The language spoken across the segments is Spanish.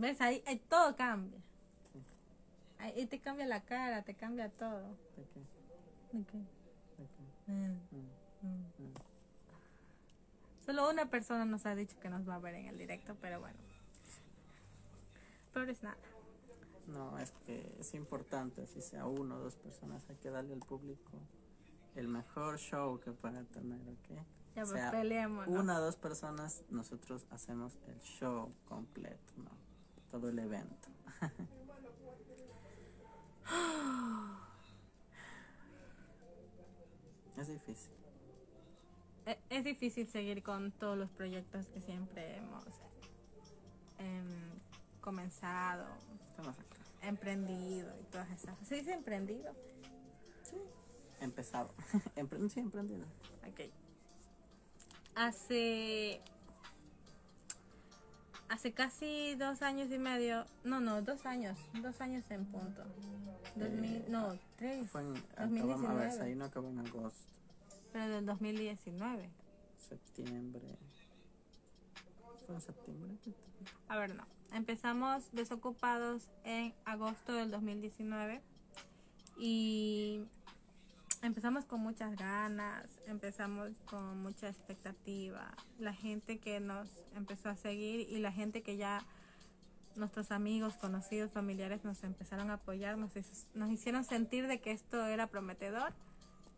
¿Ves? Ahí, ahí todo cambia. Ahí te cambia la cara, te cambia todo. ¿De qué? ¿De qué? ¿De qué? Mm, Mm, mm. mm. Solo una persona nos ha dicho que nos va a ver en el directo, pero bueno. Pero es nada. No, es que es importante, si sea uno o dos personas, hay que darle al público el mejor show que pueda tener, ¿ok? Ya O pues sea, peleémonos. Una o dos personas, nosotros hacemos el show completo, ¿no? Todo el evento. es difícil. E- Es difícil seguir con todos los proyectos que siempre hemos em, comenzado, emprendido y todas esas. ¿Se dice emprendido? Empezado. Empre- sí, emprendido. Ok. Hace. Hace casi dos años y medio. No, no, dos años. Dos años en punto. Dos mil, Eh, no, tres. Fue en, acabamos, a ver, 2019. ahí no acabó en agosto, Pero del 2019. septiembre. ¿Fue en septiembre? A ver, no. Empezamos desocupados en agosto del 2019 y empezamos con muchas ganas, empezamos con mucha expectativa. La gente que nos empezó a seguir y la gente que ya nuestros amigos, conocidos, familiares nos empezaron a apoyar, nos, nos hicieron sentir de que esto era prometedor,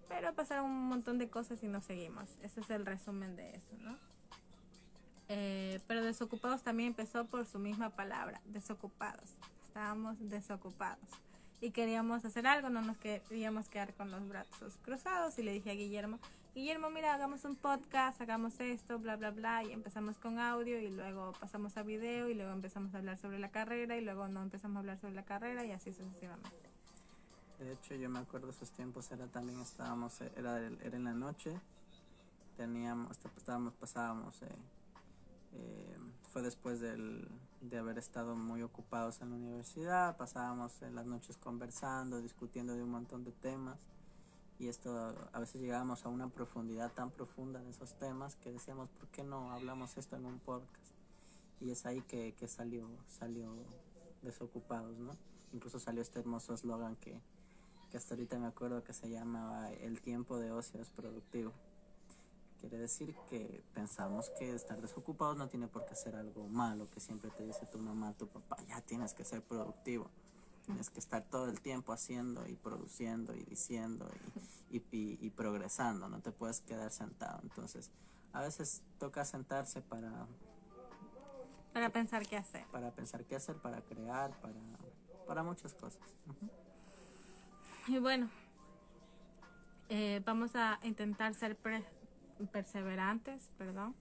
pero pasaron un montón de cosas y nos seguimos. Ese es el resumen de eso, ¿no? Eh, pero desocupados también empezó por su misma palabra, desocupados. Estábamos desocupados y queríamos hacer algo, no nos queríamos quedar con los brazos cruzados y le dije a Guillermo, Guillermo, mira, hagamos un podcast, hagamos esto, bla, bla, bla, y empezamos con audio y luego pasamos a video y luego empezamos a hablar sobre la carrera y luego no empezamos a hablar sobre la carrera y así sucesivamente. De hecho, yo me acuerdo esos tiempos, era también estábamos, era, era en la noche, teníamos, estábamos, pasábamos, eh, eh, fue después del, de haber estado muy ocupados en la universidad, pasábamos eh, las noches conversando, discutiendo de un montón de temas y esto a veces llegábamos a una profundidad tan profunda de esos temas que decíamos, ¿por qué no hablamos esto en un podcast? Y es ahí que, que salió, salió desocupados, ¿no? Incluso salió este hermoso eslogan que, que hasta ahorita me acuerdo que se llamaba El tiempo de ocio es productivo. Quiere decir que pensamos que estar desocupados no tiene por qué ser algo malo, que siempre te dice tu mamá, tu papá, ya tienes que ser productivo. Tienes que estar todo el tiempo haciendo y produciendo y diciendo y, y, y- y progresando, no te puedes quedar sentado. Entonces, a veces toca sentarse para, Para pensar qué hacer. para pensar qué hacer, para crear, para, para muchas cosas. Y bueno, eh, vamos a intentar ser pre- perseverantes, perdón.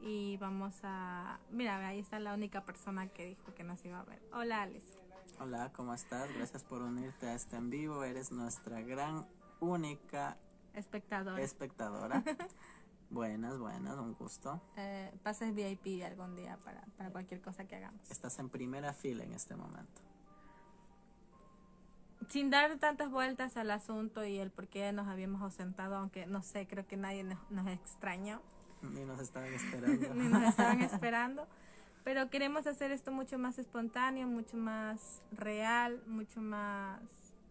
Y vamos a... Mira, ahí está la única persona que dijo que nos iba a ver. Hola, Alice. Hola, ¿cómo estás? Gracias por unirte a este en vivo. Eres nuestra gran, única Espectador. espectadora. buenas, buenas, un gusto. Eh, pases VIP algún día para, para cualquier cosa que hagamos. Estás en primera fila en este momento. Sin dar tantas vueltas al asunto y el por qué nos habíamos ausentado, aunque no sé, creo que nadie nos, nos extrañó, Ni nos estaban esperando. ni nos estaban esperando. Pero queremos hacer esto mucho más espontáneo, mucho más real, mucho más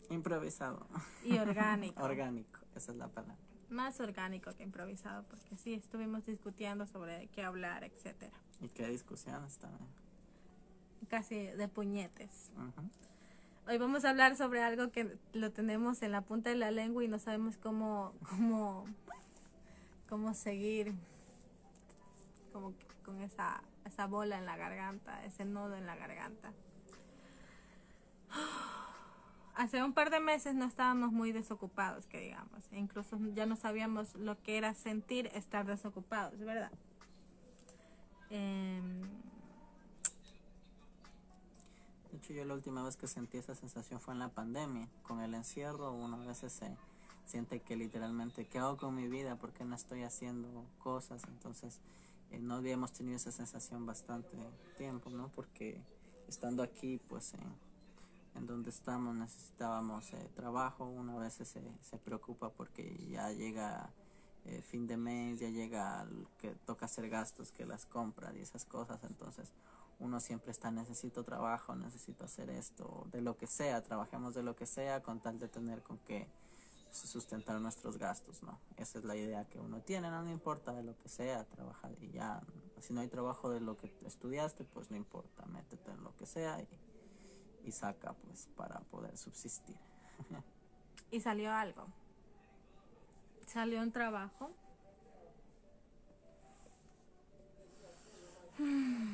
Improvisado. y orgánico. Orgánico, esa es la palabra. más orgánico que improvisado, porque sí, estuvimos discutiendo sobre qué hablar, etcétera. Y qué discusiones también. Casi de puñetes. Ujú. Hoy vamos a hablar sobre algo que lo tenemos en la punta de la lengua y no sabemos cómo, cómo, cómo seguir como con esa, esa bola en la garganta, ese nudo en la garganta. Hace un par de meses no estábamos muy desocupados, que digamos. Incluso ya no sabíamos lo que era sentir estar desocupados, ¿verdad? Em, De hecho, yo la última vez que sentí esa sensación fue en la pandemia. Con el encierro, uno a veces se siente que literalmente, ¿qué hago con mi vida? ¿Por qué no estoy haciendo cosas? Entonces, eh, no habíamos tenido esa sensación bastante tiempo, ¿no? Porque estando aquí, pues, en, donde estamos necesitábamos eh, trabajo. Uno a veces se, se preocupa porque ya llega eh, fin de mes, ya llega que toca hacer gastos, que las compras y esas cosas, entonces uno siempre está necesito trabajo, necesito hacer esto, de lo que sea, trabajemos de lo que sea con tal de tener con qué sustentar nuestros gastos, ¿no? Esa es la idea que uno tiene, no, no importa de lo que sea, trabajar y ya, si no hay trabajo de lo que estudiaste, pues no importa, métete en lo que sea y, y saca pues para poder subsistir. y salió algo. Salió un trabajo.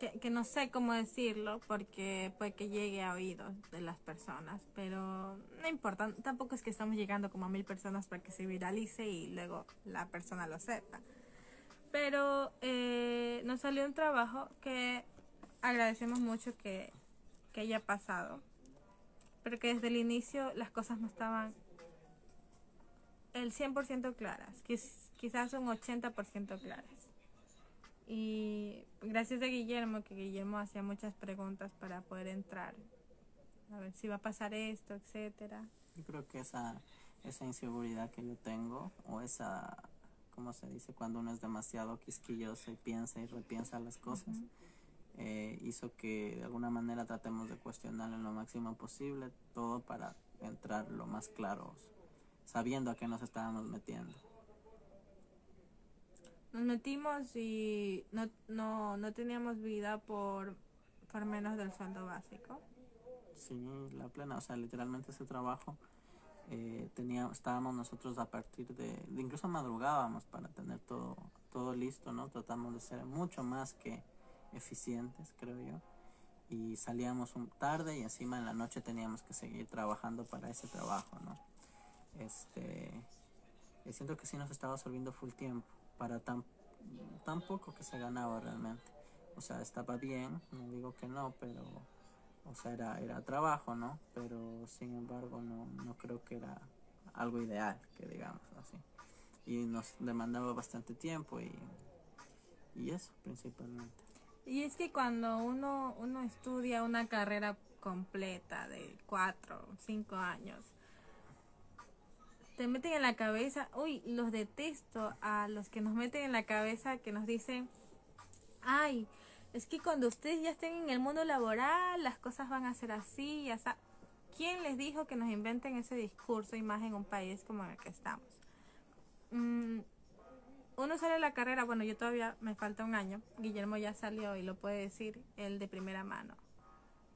Que, no sé cómo decirlo porque puede que llegue a oídos de las personas, pero no importa, tampoco es que estamos llegando como a mil personas para que se viralice y luego la persona lo sepa. Pero eh, nos salió un trabajo que agradecemos mucho que, que haya pasado, pero que desde el inicio las cosas no estaban el 100% claras, quizás un 80% claras. Y gracias a Guillermo, que Guillermo hacía muchas preguntas para poder entrar, a ver si va a pasar esto, etcétera. Yo creo que esa, esa inseguridad que yo tengo, o esa, ¿cómo se dice? Cuando uno es demasiado quisquilloso y piensa y repiensa las cosas, eh, hizo que de alguna manera tratemos de cuestionar en lo máximo posible todo para entrar lo más claros sabiendo a qué nos estábamos metiendo. Nos metimos y no, no, no teníamos vida por, por menos del sueldo básico. Sí, la plena, o sea, literalmente ese trabajo eh, estábamos nosotros a partir de, incluso madrugábamos para tener todo, todo listo, ¿no? Tratamos de ser mucho más que eficientes, creo yo. Y salíamos un tarde y encima en la noche teníamos que seguir trabajando para ese trabajo, ¿no? este siento que sí nos estaba absorbiendo full tiempo para tan, tan poco que se ganaba realmente. O sea, estaba bien, no digo que no, pero, o sea, era, era trabajo, ¿no? Pero sin embargo, no, no creo que era algo ideal, que digamos así. Y nos demandaba bastante tiempo y, y eso principalmente. Y es que cuando uno, uno estudia una carrera completa de cuatro, cinco años, te meten en la cabeza, uy, los detesto a los que nos meten en la cabeza que nos dicen, ay, es que cuando ustedes ya estén en el mundo laboral, las cosas van a ser así, ya está. ¿Quién les dijo que nos inventen ese discurso y más en un país como en el que estamos? Mm, uno sale de la carrera, bueno, yo todavía me falta un año, Guillermo ya salió y lo puede decir él de primera mano,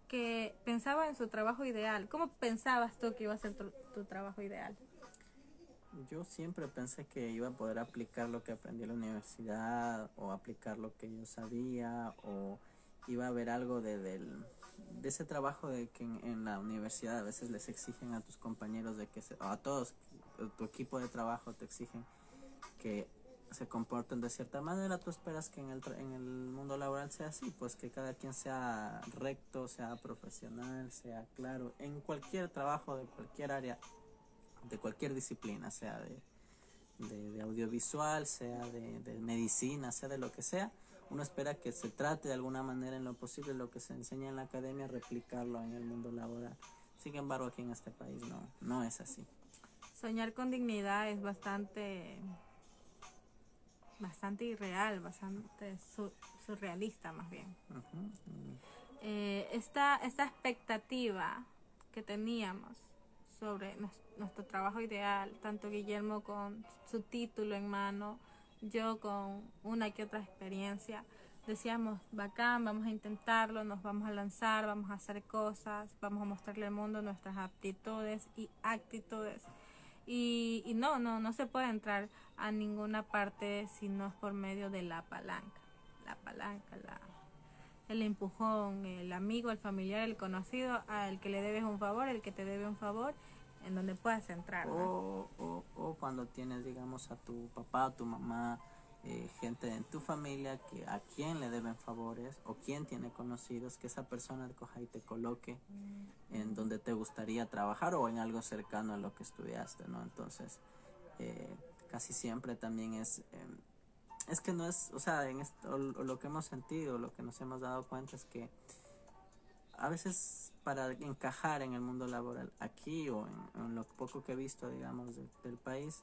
que pensaba en su trabajo ideal. ¿Cómo pensabas tú que iba a ser tu trabajo ideal? Yo siempre pensé que iba a poder aplicar lo que aprendí en la universidad o aplicar lo que yo sabía o iba a haber algo de, del, de ese trabajo de que en, la universidad a veces les exigen a tus compañeros de que a todos tu equipo de trabajo te exigen que se comporten de cierta manera. Tú esperas que en el, en el mundo laboral sea así pues que cada quien sea recto sea profesional sea claro en cualquier trabajo de cualquier área de cualquier disciplina, sea de, de, audiovisual, sea de, medicina, sea de lo que sea, uno espera que se trate de alguna manera en lo posible lo que se enseña en la academia, replicarlo en el mundo laboral. Sin embargo, aquí en este país no, no es así. Soñar con dignidad es bastante, bastante irreal, bastante surrealista más bien. Eh, esta, esta expectativa que teníamos sobre nuestro trabajo ideal, tanto Guillermo con su título en mano, yo con una que otra experiencia. Decíamos, bacán, vamos a intentarlo, nos vamos a lanzar, vamos a hacer cosas, vamos a mostrarle al mundo nuestras aptitudes y actitudes. Y, y no, no, no se puede entrar a ninguna parte si no es por medio de la palanca. La palanca, la, el empujón, el amigo, el familiar, el conocido, al que le debes un favor, el que te debe un favor, en donde puedas entrar. O, o, cuando tienes, digamos, a tu papá, a tu mamá, eh, gente en tu familia que a quien le deben favores o quien tiene conocidos, que esa persona coja y te coloque mm. en donde te gustaría trabajar o en algo cercano a lo que estudiaste, ¿no? Entonces, eh, casi siempre también es... Em, es que no es, o sea, en esto, lo que hemos sentido, lo que nos hemos dado cuenta es que a veces para encajar en el mundo laboral aquí o en, lo poco que he visto, digamos, del país,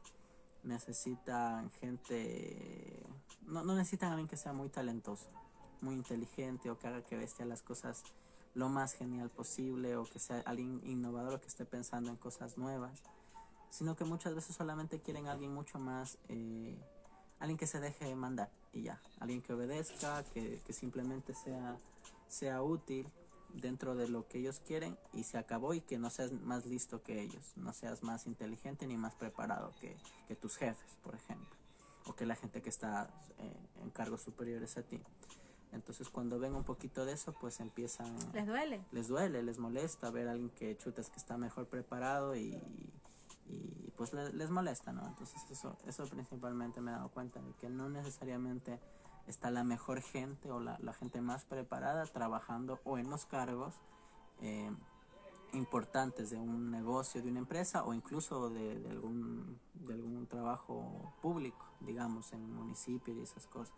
necesitan gente, no, no necesitan a alguien que sea muy talentoso, muy inteligente o que haga que bestia las cosas lo más genial posible o que sea alguien innovador o que esté pensando en cosas nuevas, sino que muchas veces solamente quieren a alguien mucho más, eh, alguien que se deje mandar y ya, alguien que obedezca, que, que simplemente sea, sea útil dentro de lo que ellos quieren y se acabó y que no seas más listo que ellos, no seas más inteligente ni más preparado que, que tus jefes, por ejemplo, o que la gente que está eh, en cargos superiores a ti. Entonces cuando ven un poquito de eso, pues empiezan... Les duele. Les duele, les molesta ver a alguien que chutas que está mejor preparado y, y pues les, les molesta, ¿no? Entonces eso, eso principalmente me he dado cuenta de que no necesariamente está la mejor gente o la, la gente más preparada trabajando o en los cargos eh, importantes de un negocio, de una empresa o incluso de, de, algún, de algún trabajo público, digamos, en un municipio y esas cosas.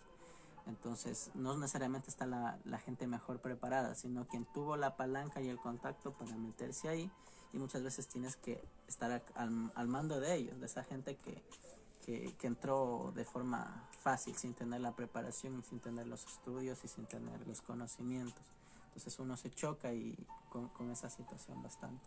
Entonces, no necesariamente está la, la, gente mejor preparada, sino quien tuvo la palanca y el contacto para meterse ahí. Y muchas veces tienes que estar al, al mando de ellos, de esa gente que, que, que, entró de forma fácil, sin tener la preparación sin tener los estudios y sin tener los conocimientos. Entonces uno se choca y con, con esa situación bastante.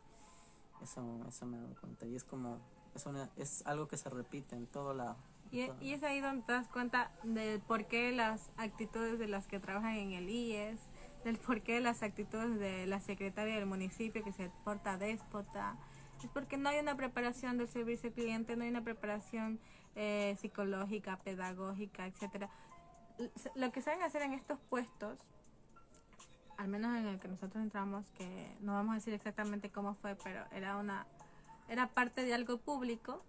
Eso, eso me dado cuenta. Y es como, es, una, es algo que se repite en todo lado. Y, y, es ahí donde te das cuenta de por qué las actitudes de las que trabajan en el IES, del por qué las actitudes de la secretaria del municipio que se porta déspota, es porque no hay una preparación del servicio al cliente, no hay una preparación eh, psicológica, pedagógica, etcétera. Lo que saben hacer en estos puestos, al menos en el que nosotros entramos, que no vamos a decir exactamente cómo fue, pero era una era parte de algo público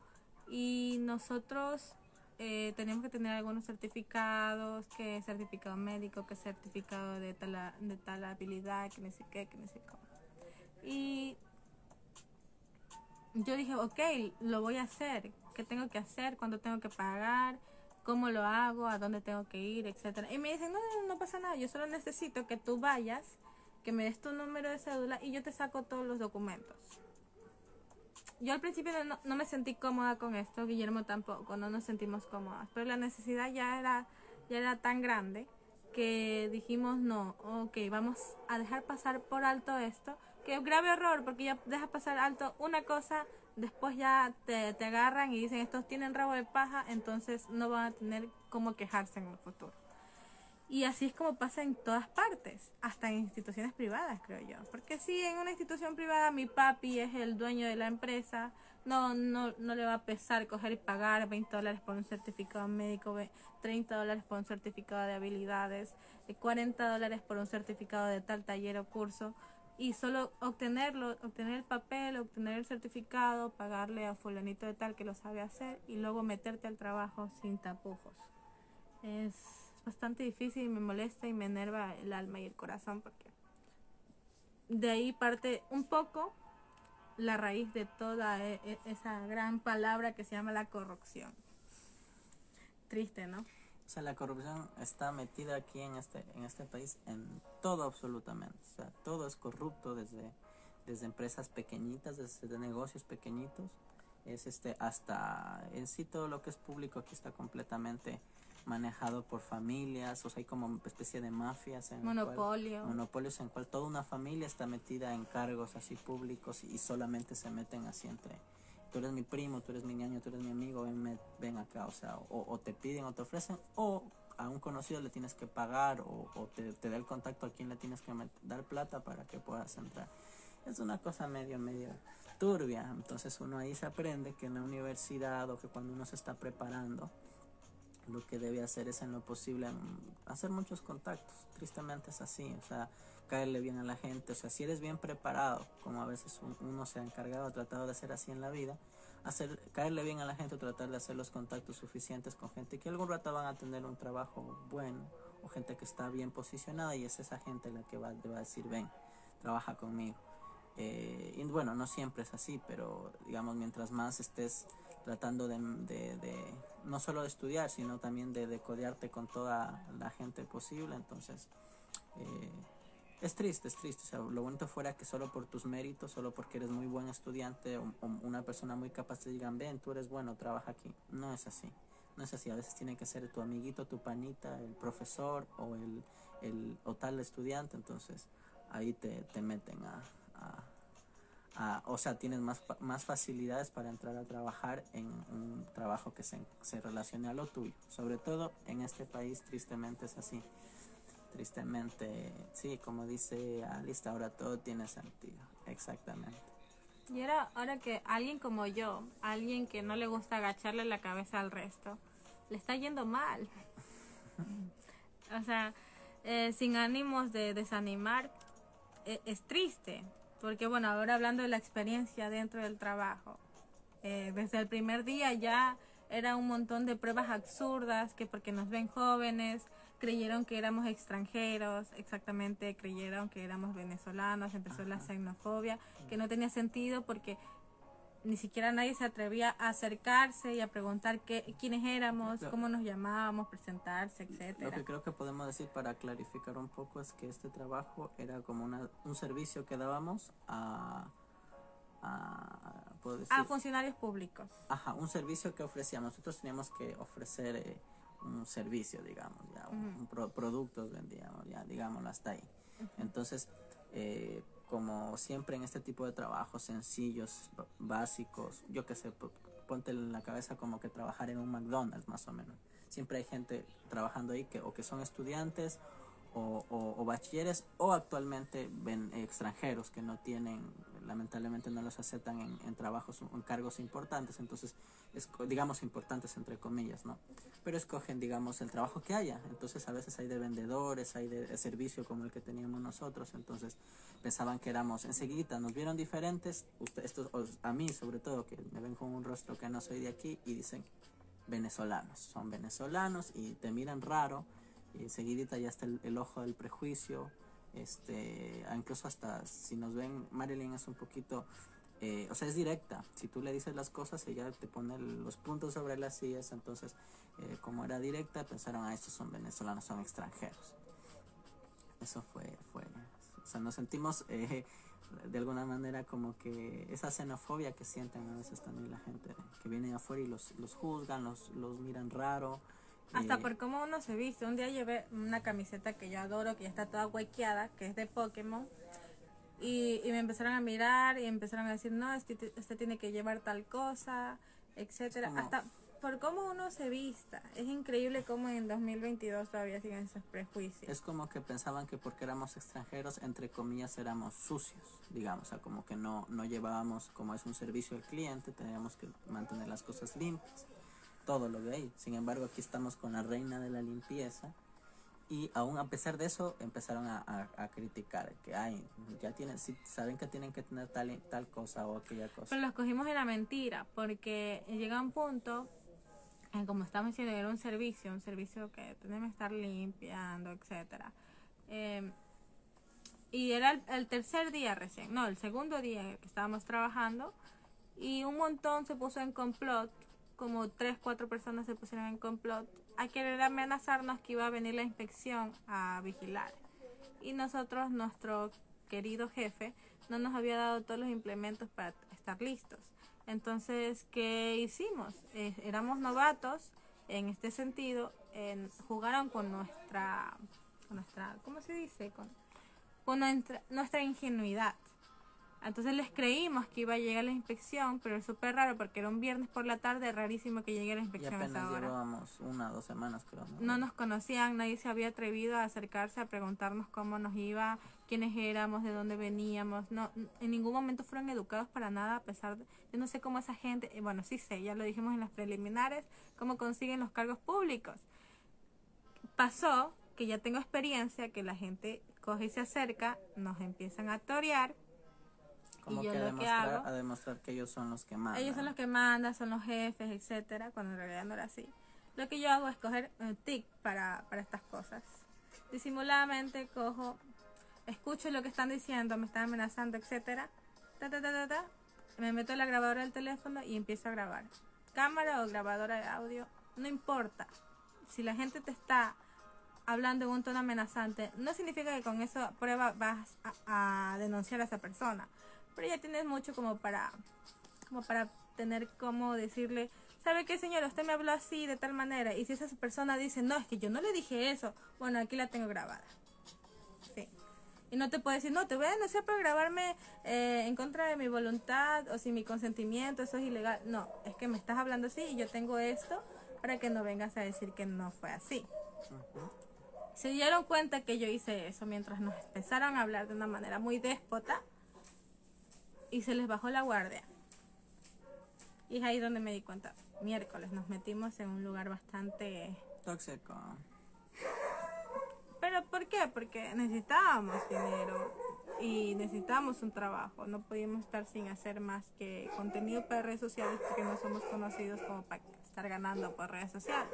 y nosotros eh, tenemos que tener algunos certificados, que certificado médico, que certificado de tal, de tal habilidad, que no sé qué, que no sé cómo. Y yo dije, ok, lo voy a hacer. ¿Qué tengo que hacer? ¿Cuándo tengo que pagar? ¿Cómo lo hago? ¿A dónde tengo que ir? Etcétera. Y me dicen, no, no, no pasa nada. Yo solo necesito que tú vayas, que me des tu número de cédula y yo te saco todos los documentos yo al principio no, no, me sentí cómoda con esto, Guillermo tampoco, no nos sentimos cómodas, pero la necesidad ya era, ya era tan grande que dijimos no, ok, vamos a dejar pasar por alto esto, que es grave error porque ya dejas pasar alto una cosa, después ya te, te agarran y dicen estos tienen rabo de paja, entonces no van a tener cómo quejarse en el futuro. Y así es como pasa en todas partes, hasta en instituciones privadas, creo yo. Porque si en una institución privada mi papi es el dueño de la empresa, no, no, no le va a pesar coger y pagar 20 dólares por un certificado médico, 30 dólares por un certificado de habilidades, 40 eh, dólares por un certificado de tal taller o curso. Y solo obtenerlo, obtener el papel, obtener el certificado, pagarle a fulanito de tal que lo sabe hacer y luego meterte al trabajo sin tapujos. Es bastante difícil y me molesta y me enerva el alma y el corazón porque de ahí parte un poco la raíz de toda e, e, esa gran palabra que se llama la corrupción. Triste, ¿no? O sea, la corrupción está metida aquí en este, en este país en todo absolutamente. O sea, todo es corrupto desde, desde empresas pequeñitas, desde negocios pequeñitos, es este hasta en sí todo lo que es público aquí está completamente manejado por familias, o sea, hay como especie de mafias. En Monopolio. Cual, monopolios en cual toda una familia está metida en cargos así públicos y, solamente se meten así entre, tú eres mi primo, tú eres mi ñaño, tú eres mi amigo, ven, ven acá, o sea, o, o, te piden o te ofrecen, o a un conocido le tienes que pagar, o, o te, te, da el contacto a quien le tienes que dar plata para que puedas entrar. Es una cosa medio, medio turbia, entonces uno ahí se aprende que en la universidad o que cuando uno se está preparando, lo que debe hacer es en lo posible hacer muchos contactos. Tristemente es así, o sea, caerle bien a la gente, o sea, si eres bien preparado, como a veces uno se ha encargado, tratado de hacer así en la vida, hacer, caerle bien a la gente, tratar de hacer los contactos suficientes con gente que algún rato van a tener un trabajo bueno o gente que está bien posicionada y es esa gente la que va, va a decir, ven, trabaja conmigo. Eh, y bueno, no siempre es así, pero digamos, mientras más estés tratando de, de, no solo de estudiar, sino también de, de codearte con toda la gente posible. Entonces, eh, es triste, es triste. O sea, lo bonito fuera que solo por tus méritos, solo porque eres muy buen estudiante o, o una persona muy capaz te digan, ven, tú eres bueno, trabaja aquí. No es así. No es así. A veces tiene que ser tu amiguito, tu panita, el profesor o el, el o tal estudiante. Entonces ahí te, te meten a, a, o sea, tienes más, más facilidades para entrar a trabajar en un trabajo que se, se relacione a lo tuyo. Sobre todo en este país, tristemente es así tristemente, sí, como dice Alice, ahora todo tiene sentido, exactamente. Y ahora, ahora que alguien como yo, alguien que no le gusta agacharle la cabeza al resto, le está yendo mal. o sea, eh, sin ánimos de desanimar, e, es triste, porque bueno, ahora hablando de la experiencia dentro del trabajo, eh, desde el primer día ya era un montón de pruebas absurdas, que porque nos ven jóvenes, creyeron que éramos extranjeros, exactamente, creyeron que éramos venezolanos, empezó la xenofobia, que no tenía sentido porque ni siquiera nadie se atrevía a acercarse y a preguntar qué, quiénes éramos, cómo nos llamábamos, presentarse, etcétera. Lo que creo que podemos decir para clarificar un poco es que este trabajo era como una, un servicio que dábamos a, a, a funcionarios públicos. Ajá, un servicio que ofrecíamos. Nosotros teníamos que ofrecer eh, un servicio, digamos, ya, un, productos vendíamos, ya, digámoslo hasta ahí. Entonces, eh, como siempre en este tipo de trabajos sencillos, básicos, yo que sé, ponte en la cabeza como que trabajar en un McDonald's más o menos. Siempre hay gente trabajando ahí que o que son estudiantes o, o, bachilleres o actualmente ven extranjeros que no tienen lamentablemente no los aceptan en, trabajos en cargos importantes entonces es, digamos importantes entre comillas no pero escogen digamos el trabajo que haya entonces a veces hay de vendedores hay de, servicio como el que teníamos nosotros entonces pensaban que éramos enseguida nos vieron diferentes estos a mí sobre todo que me ven con un rostro que no soy de aquí y dicen venezolanos son venezolanos y te miran raro y enseguidita ya está el, ojo del prejuicio, este, incluso hasta si nos ven, Marilyn es un poquito, eh, o sea, es directa, si tú le dices las cosas, ella te pone los puntos sobre las sillas, entonces, eh, como era directa, pensaron, ah, estos son venezolanos, son extranjeros. Eso fue, fue, o sea, nos sentimos eh, de alguna manera como que esa xenofobia que sienten a veces también la gente que viene afuera y los, los juzgan, los, los miran raro, hasta por cómo uno se viste. Un día llevé una camiseta que yo adoro, que ya está toda huequeada, que es de Pokémon. Y, me empezaron a mirar y empezaron a decir, no, este, este tiene que llevar tal cosa, etcétera. Hasta por cómo uno se vista. Es increíble cómo en 2022 todavía siguen esos prejuicios. Es como que pensaban que porque éramos extranjeros, entre comillas, éramos sucios, digamos. O sea, como que no, no llevábamos, como es un servicio al cliente, teníamos que mantener las cosas limpias todo lo de ahí. Sin embargo, aquí estamos con la reina de la limpieza. Y aún a pesar de eso empezaron a, a, criticar que ay ya tienen si saben que tienen que tener tal tal cosa o aquella cosa pero los cogimos en la mentira porque llega un punto en como estamos diciendo era un servicio un servicio que tenemos que estar limpiando etcétera. Eh, y era el, el, tercer día recién no el segundo día que estábamos trabajando y un montón se puso en complot como tres, cuatro personas se pusieron en complot a querer amenazarnos que iba a venir la inspección a vigilar. Y nosotros, nuestro querido jefe, no nos había dado todos los implementos para estar listos. Entonces, ¿qué hicimos? Eh, éramos novatos en este sentido, en, jugaron con nuestra, nuestra, ¿cómo se dice? Con, con nuestra ingenuidad. Entonces les creímos que iba a llegar la inspección, pero es súper raro porque era un viernes por la tarde, rarísimo que llegue la inspección y apenas llevábamos una o dos semanas, creo. ¿no? ¿no? nos conocían, nadie se había atrevido a acercarse a preguntarnos cómo nos iba, quiénes éramos, de dónde veníamos. No, en ningún momento fueron educados para nada, a pesar de, yo no sé cómo esa gente, eh, bueno, sí sé, ya lo dijimos en las preliminares, cómo consiguen los cargos públicos. Pasó que ya tengo experiencia, que la gente coge y se acerca, nos empiezan a torear como que, a demostrar, a demostrar que ellos son los que mandan. Ellos son los que mandan, son los jefes, etcétera, cuando en realidad no era así. Lo que yo hago es coger un tic para, para estas cosas. Disimuladamente cojo, escucho lo que están diciendo, me están amenazando, etcétera. Ta, ta, ta, ta, ta, me meto en la grabadora del teléfono y empiezo a grabar. Cámara o grabadora de audio, no importa. Si la gente te está hablando en un tono amenazante, no significa que con eso prueba vas a, a denunciar a esa persona. Pero ya tienes mucho como para, como para tener como decirle, ¿sabe qué señora? Usted me habló así, de tal manera. Y si esa persona dice, no, es que yo no le dije eso, bueno, aquí la tengo grabada. Sí. Y no te puede decir, no, te voy a denunciar por grabarme eh, en contra de mi voluntad o sin mi consentimiento, eso es ilegal. No, es que me estás hablando así y yo tengo esto para que no vengas a decir que no fue así. Se dieron cuenta que yo hice eso mientras nos empezaron a hablar de una manera muy déspota y se les bajó la guardia. Y es ahí donde me di cuenta. Miércoles nos metimos en un lugar bastante... Tóxico. ¿Pero por qué? Porque necesitábamos dinero y necesitábamos un trabajo. No podíamos estar sin hacer más que contenido para redes sociales porque no somos conocidos como para estar ganando por redes sociales.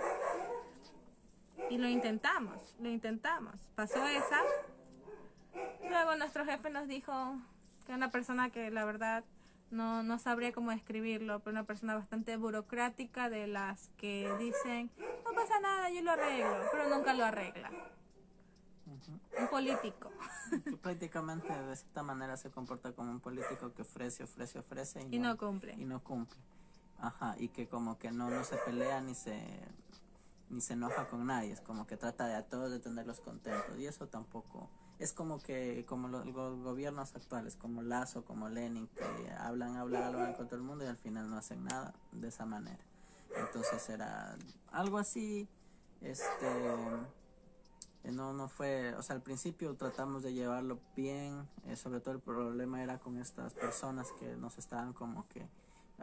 Y lo intentamos, lo intentamos. Pasó esa. Luego nuestro jefe nos dijo una persona que la verdad no, no sabría cómo describirlo, pero una persona bastante burocrática de las que dicen, no pasa nada, yo lo arreglo, pero nunca lo arregla. Un político. prácticamente de esta manera se comporta como un político que ofrece, ofrece, ofrece y, no, cumple. Y no cumple. Ajá, y que como que no, no se pelea ni se ni se enoja con nadie, es como que trata de a todos de tenerlos contentos y eso tampoco es como que como los, gobiernos actuales, como Lazo, como Lenin, que hablan, hablan, hablan con todo el mundo y al final no hacen nada de esa manera. Entonces era algo así, este, no, no fue, o sea, al principio tratamos de llevarlo bien, eh, sobre todo el problema era con estas personas que nos estaban como que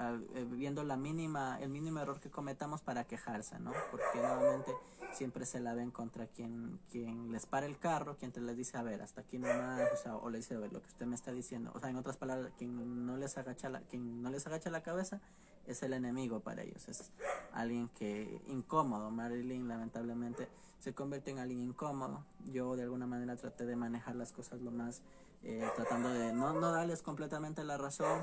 eh, viendo la mínima, el mínimo error que cometamos para quejarse, ¿no? Porque nuevamente siempre se la ven contra quien, quien les para el carro, quien te les dice, a ver, hasta aquí nomás, o sea, o le dice, a ver, lo que usted me está diciendo, o sea, en otras palabras, quien no les agacha la, quien no les agacha la cabeza es el enemigo para ellos, es alguien que incómodo, Marilyn lamentablemente se convierte en alguien incómodo, yo de alguna manera traté de manejar las cosas lo más, eh, tratando de no, no darles completamente la razón,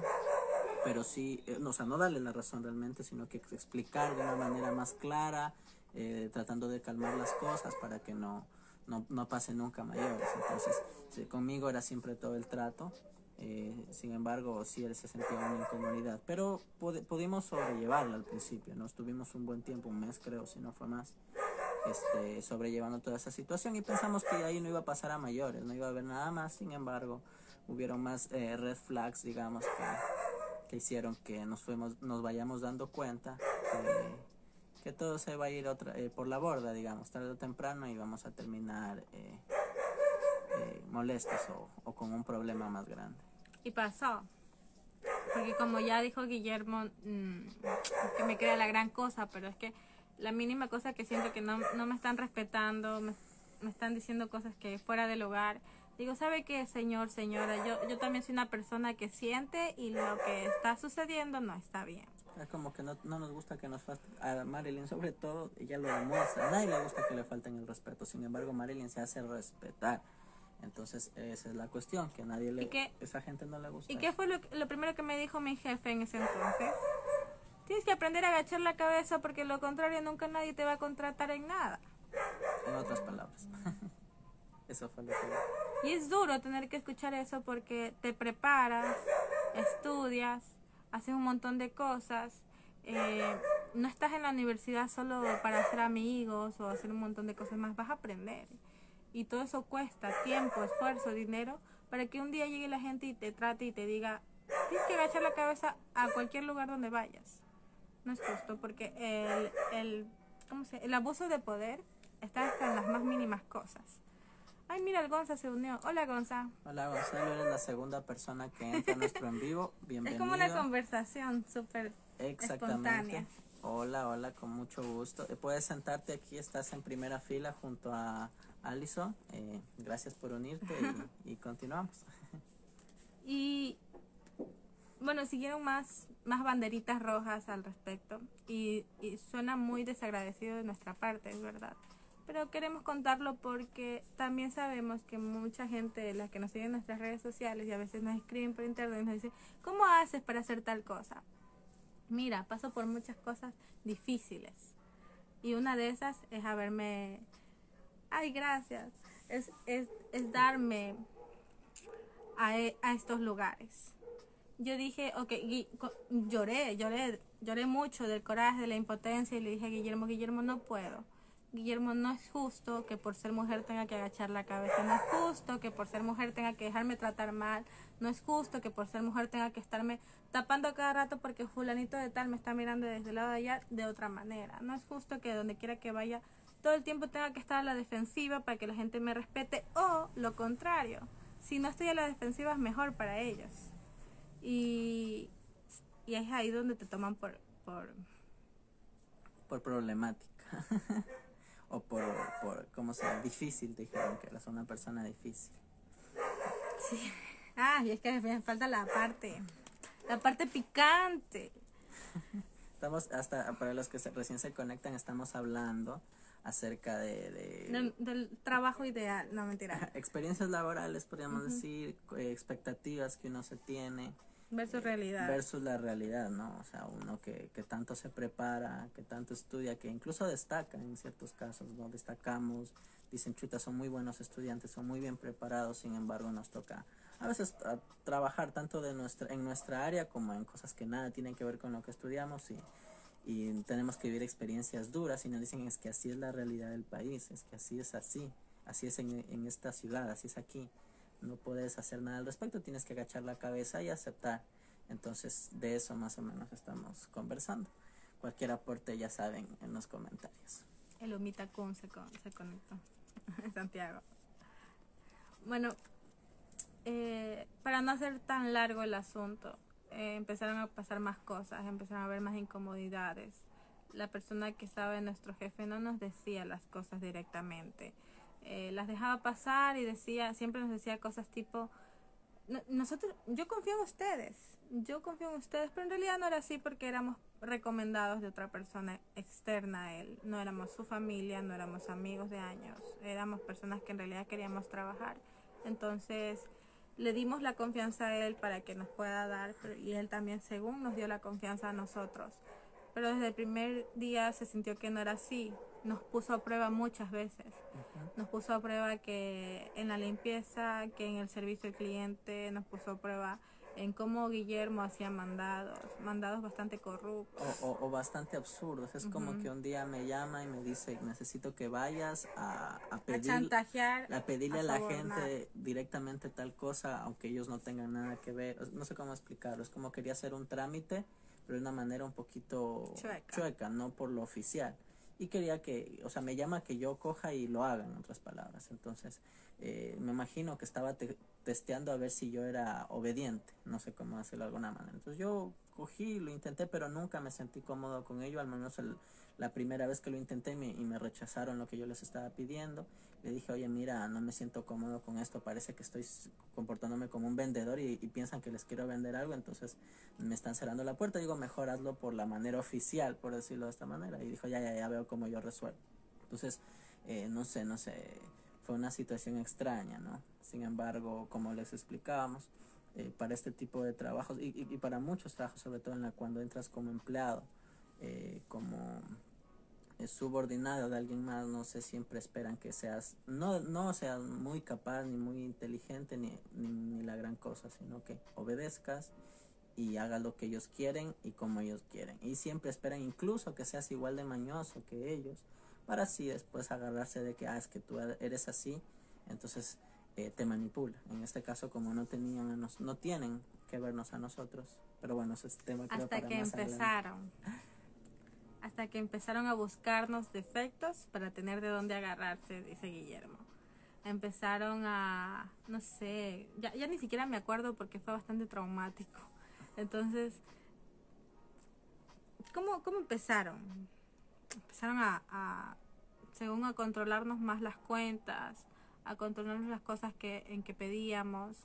pero sí, eh, no, sea, no darle la razón realmente, sino que explicar de una manera más clara, eh, tratando de calmar las cosas para que no, no, no pase nunca mayores. Entonces, conmigo era siempre todo el trato. Eh, sin embargo, sí él se sentía una incomodidad, pero pudimos sobrellevarla al principio, ¿no? Estuvimos un buen tiempo, un mes creo, si no fue más, este, sobrellevando toda esa situación y pensamos que ahí no iba a pasar a mayores, no iba a haber nada más, sin embargo, hubieron más red flags, digamos, que, que hicieron que nos fuimos, nos vayamos dando cuenta que, todo se va a ir otra, eh, por la borda, digamos, tarde o temprano y vamos a terminar eh, eh, molestos o, con un problema más grande. Y pasó. Porque como ya dijo Guillermo, mm, que me queda la gran cosa, pero es que la mínima cosa que siento que no, no me están respetando, me, me están diciendo cosas que fuera del hogar Digo, ¿sabe qué, señor, señora? Yo, yo también soy una persona que siente y lo que está sucediendo no está bien. Es como que no, no nos gusta que nos falte, a Marilyn sobre todo, ella lo demuestra, a nadie le gusta que le falten el respeto, sin embargo Marilyn se hace respetar. Entonces esa es la cuestión, que a nadie le, esa gente no le gusta. ¿Y qué fue lo, lo primero que me dijo mi jefe en ese entonces? Tienes que aprender a agachar la cabeza porque lo contrario nunca nadie te va a contratar en nada. En otras palabras. eso fue lo que... Y es duro tener que escuchar eso porque te preparas, estudias, haces un montón de cosas. Eh, no estás en la universidad solo para hacer amigos o hacer un montón de cosas más, vas a aprender. Y todo eso cuesta tiempo, esfuerzo, dinero, para que un día llegue la gente y te trate y te diga, tienes que agachar la cabeza a cualquier lugar donde vayas. No es justo porque el, el, ¿cómo se? el abuso de poder está hasta en las más mínimas cosas. Ay, mira, el Gonza se unió. Hola, Gonza. Hola, Gonzalo, eres la segunda persona que entra a nuestro en vivo. Bienvenido. Es como una conversación súper espontánea. Hola, hola, con mucho gusto. Eh, puedes sentarte aquí, estás en primera fila junto a Alison. Eh, gracias por unirte y, continuamos. y bueno, siguieron más, más banderitas rojas al respecto y, y suena muy desagradecido de nuestra parte, es verdad pero queremos contarlo porque también sabemos que mucha gente, las que nos siguen en nuestras redes sociales y a veces nos escriben por internet, nos dicen, ¿cómo haces para hacer tal cosa? Mira, paso por muchas cosas difíciles y una de esas es haberme ay, gracias. Es, es, es darme a, e- a estos lugares. Yo dije, ok, lloré, lloré, lloré mucho del coraje, de la impotencia y le dije a Guillermo, Guillermo, no puedo. Guillermo, no es justo que por ser mujer tenga que agachar la cabeza, no es justo que por ser mujer tenga que dejarme tratar mal, no es justo que por ser mujer tenga que estarme tapando cada rato porque fulanito de tal me está mirando desde el lado de allá de otra manera, no es justo que donde quiera que vaya todo el tiempo tenga que estar a la defensiva para que la gente me respete o lo contrario, si no estoy a la defensiva es mejor para ellos. Y, y es ahí donde te toman por, por Por problemática. o por, por, ¿cómo se llama? Difícil, dijeron que eras una persona difícil. Sí. Ah, y es que me falta la parte, la parte picante. Estamos, hasta para los que se, recién se conectan, estamos hablando acerca de, de Del, del trabajo ideal, no mentira. experiencias laborales, podríamos decir, expectativas que uno se tiene Versus realidad. versus la realidad, ¿no? O sea, uno que, que tanto se prepara, que tanto estudia, que incluso destaca en ciertos casos, ¿no? Destacamos, dicen, chuta, son muy buenos estudiantes, son muy bien preparados, sin embargo nos toca a veces trabajar tanto de nuestra, en nuestra área como en cosas que nada tienen que ver con lo que estudiamos y, y tenemos que vivir experiencias duras y nos dicen es que así es la realidad del país, es que así es así, así es en, en esta ciudad, así es aquí no puedes hacer nada al respecto, tienes que agachar la cabeza y aceptar. Entonces, de eso más o menos estamos conversando. Cualquier aporte ya saben en los comentarios. El Omita Kun se, con- se conectó. Santiago. Bueno, eh, para no hacer tan largo el asunto, eh, empezaron a pasar más cosas, empezaron a haber más incomodidades. La persona que estaba en nuestro jefe no nos decía las cosas directamente. Eh, las dejaba pasar y decía, siempre nos decía cosas tipo, "No- nosotros, yo confío en ustedes, yo confío en ustedes, pero en realidad no era así porque éramos recomendados de otra persona externa a él, no éramos su familia, no éramos amigos de años, éramos personas que en realidad queríamos trabajar. Entonces le dimos la confianza a él para que nos pueda dar y él también según nos dio la confianza a nosotros. Pero desde el primer día se sintió que no era así, nos puso a prueba muchas veces nos puso a prueba que en la limpieza, que en el servicio al cliente, nos puso a prueba en cómo Guillermo hacía mandados, mandados bastante corruptos. O, o- o bastante absurdos. Es como que un día me llama y me dice, necesito que vayas a, a a pedir, chantajear, a pedirle a, a la gente directamente tal cosa, aunque ellos no tengan nada que ver. No sé cómo explicarlo. Es como quería hacer un trámite, pero de una manera un poquito Chueca. no por lo oficial. Y quería que, o sea, me llama que yo coja y lo haga, en otras palabras. Entonces, eh, me imagino que estaba te- testeando a ver si yo era obediente, no sé cómo hacerlo de alguna manera. Entonces yo cogí, lo intenté, pero nunca me sentí cómodo con ello, al menos el- la primera vez que lo intenté me- y me rechazaron lo que yo les estaba pidiendo. Le dije, oye, mira, no me siento cómodo con esto, parece que estoy comportándome como un vendedor y, y piensan que les quiero vender algo, entonces me están cerrando la puerta. Digo, mejor hazlo por la manera oficial, por decirlo de esta manera. Y dijo, ya, ya, ya veo cómo yo resuelvo. Entonces, eh, no sé, no sé, fue una situación extraña, ¿no? Sin embargo, como les explicábamos, eh, para este tipo de trabajos y, y- y para muchos trabajos, sobre todo en la cuando entras como empleado, eh, como subordinado de alguien más, no sé, siempre esperan que seas, no, no seas muy capaz, ni muy inteligente, ni, ni, ni la gran cosa, sino que obedezcas y hagas lo que ellos quieren y como ellos quieren. Y siempre esperan incluso que seas igual de mañoso que ellos, para así después agarrarse de que, ah, es que tú eres así, entonces eh, te manipula. En este caso, como no tenían, a nos- no tienen que vernos a nosotros, pero bueno, ese es tema creo, hasta para que más adelante. Hasta que empezaron a buscarnos defectos para tener de dónde agarrarse, dice Guillermo. Empezaron a, no sé, ya, ya ni siquiera me acuerdo porque fue bastante traumático. Entonces, ¿cómo, cómo empezaron? Empezaron a, a, según a controlarnos más las cuentas, a controlarnos las cosas que, en que pedíamos.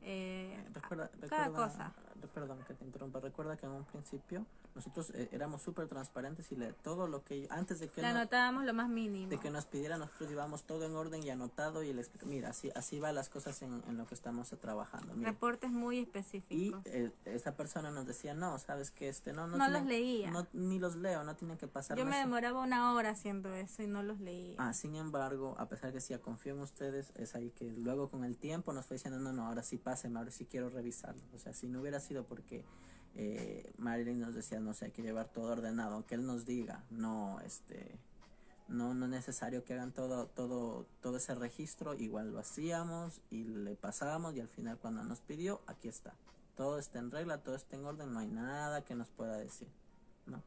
eh, Recuerda, cada recuerda- cosa. Perdón que te interrumpa. Recuerda que en un principio nosotros eh, éramos súper transparentes y le, todo lo que antes de que Le no- anotábamos lo más mínimo. de que nos pidieran nosotros llevamos todo en orden y anotado y les mira así así va las cosas en, en lo que estamos trabajando. mira. Reportes muy Y específicos. eh, esa persona nos decía no sabes que este no no, No tienen- los leía. no- ni los leo no tienen que pasar Yo me demoraba una hora haciendo eso y no los leía. Ah, sin embargo, a pesar que decía confío en ustedes, es ahí que luego con el tiempo nos fue diciendo, no, no, ahora sí pásenme, ahora sí quiero revisarlo. O sea, si no hubiera sido porque eh, Marilyn nos decía, no sé, hay que llevar todo ordenado, aunque él nos diga, no, este, no, no es necesario que hagan todo, todo, todo ese registro, igual lo hacíamos y le pasábamos y al final cuando nos pidió, aquí está. Todo está en regla, todo está en orden, no hay nada que nos pueda decir, ¿no?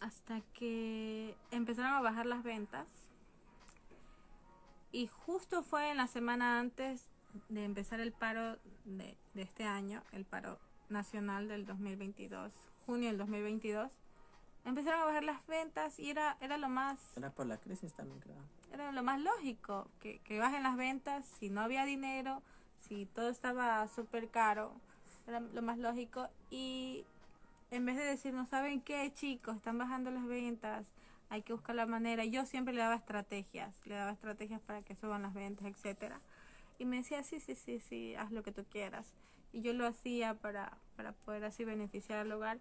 hasta que empezaron a bajar las ventas. Y justo fue en la semana antes de empezar el paro de, de este año, el paro nacional del 2022, junio del 2022, empezaron a bajar las ventas y era, era lo más Era por la crisis también, creo. era lo más lógico, que, que bajen las ventas, si no había dinero, si todo estaba súper caro, era lo más lógico. Y en vez de decir, no saben qué, chicos, están bajando las ventas, hay que buscar la manera. Yo siempre le daba estrategias, le daba estrategias para que suban las ventas, etcétera. Y me decía, sí, sí, sí, sí, haz lo que tú quieras. Y yo lo hacía para, para poder así beneficiar al hogar.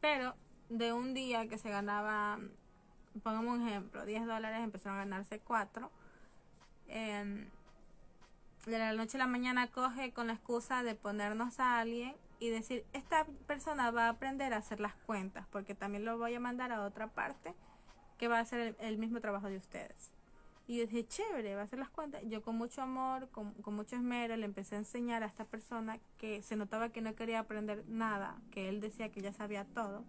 Pero de un día que se ganaba, pongamos un ejemplo, 10 dólares empezaron a ganarse 4. de la noche a la mañana coge con la excusa de ponernos a alguien y decir, esta persona va a aprender a hacer las cuentas, porque también lo voy a mandar a otra parte que va a hacer el mismo trabajo de ustedes. Y yo dije, chévere, va a hacer las cuentas. Yo con mucho amor, con, con mucho esmero, le empecé a enseñar a esta persona que se notaba que no quería aprender nada, que él decía que ya sabía todo.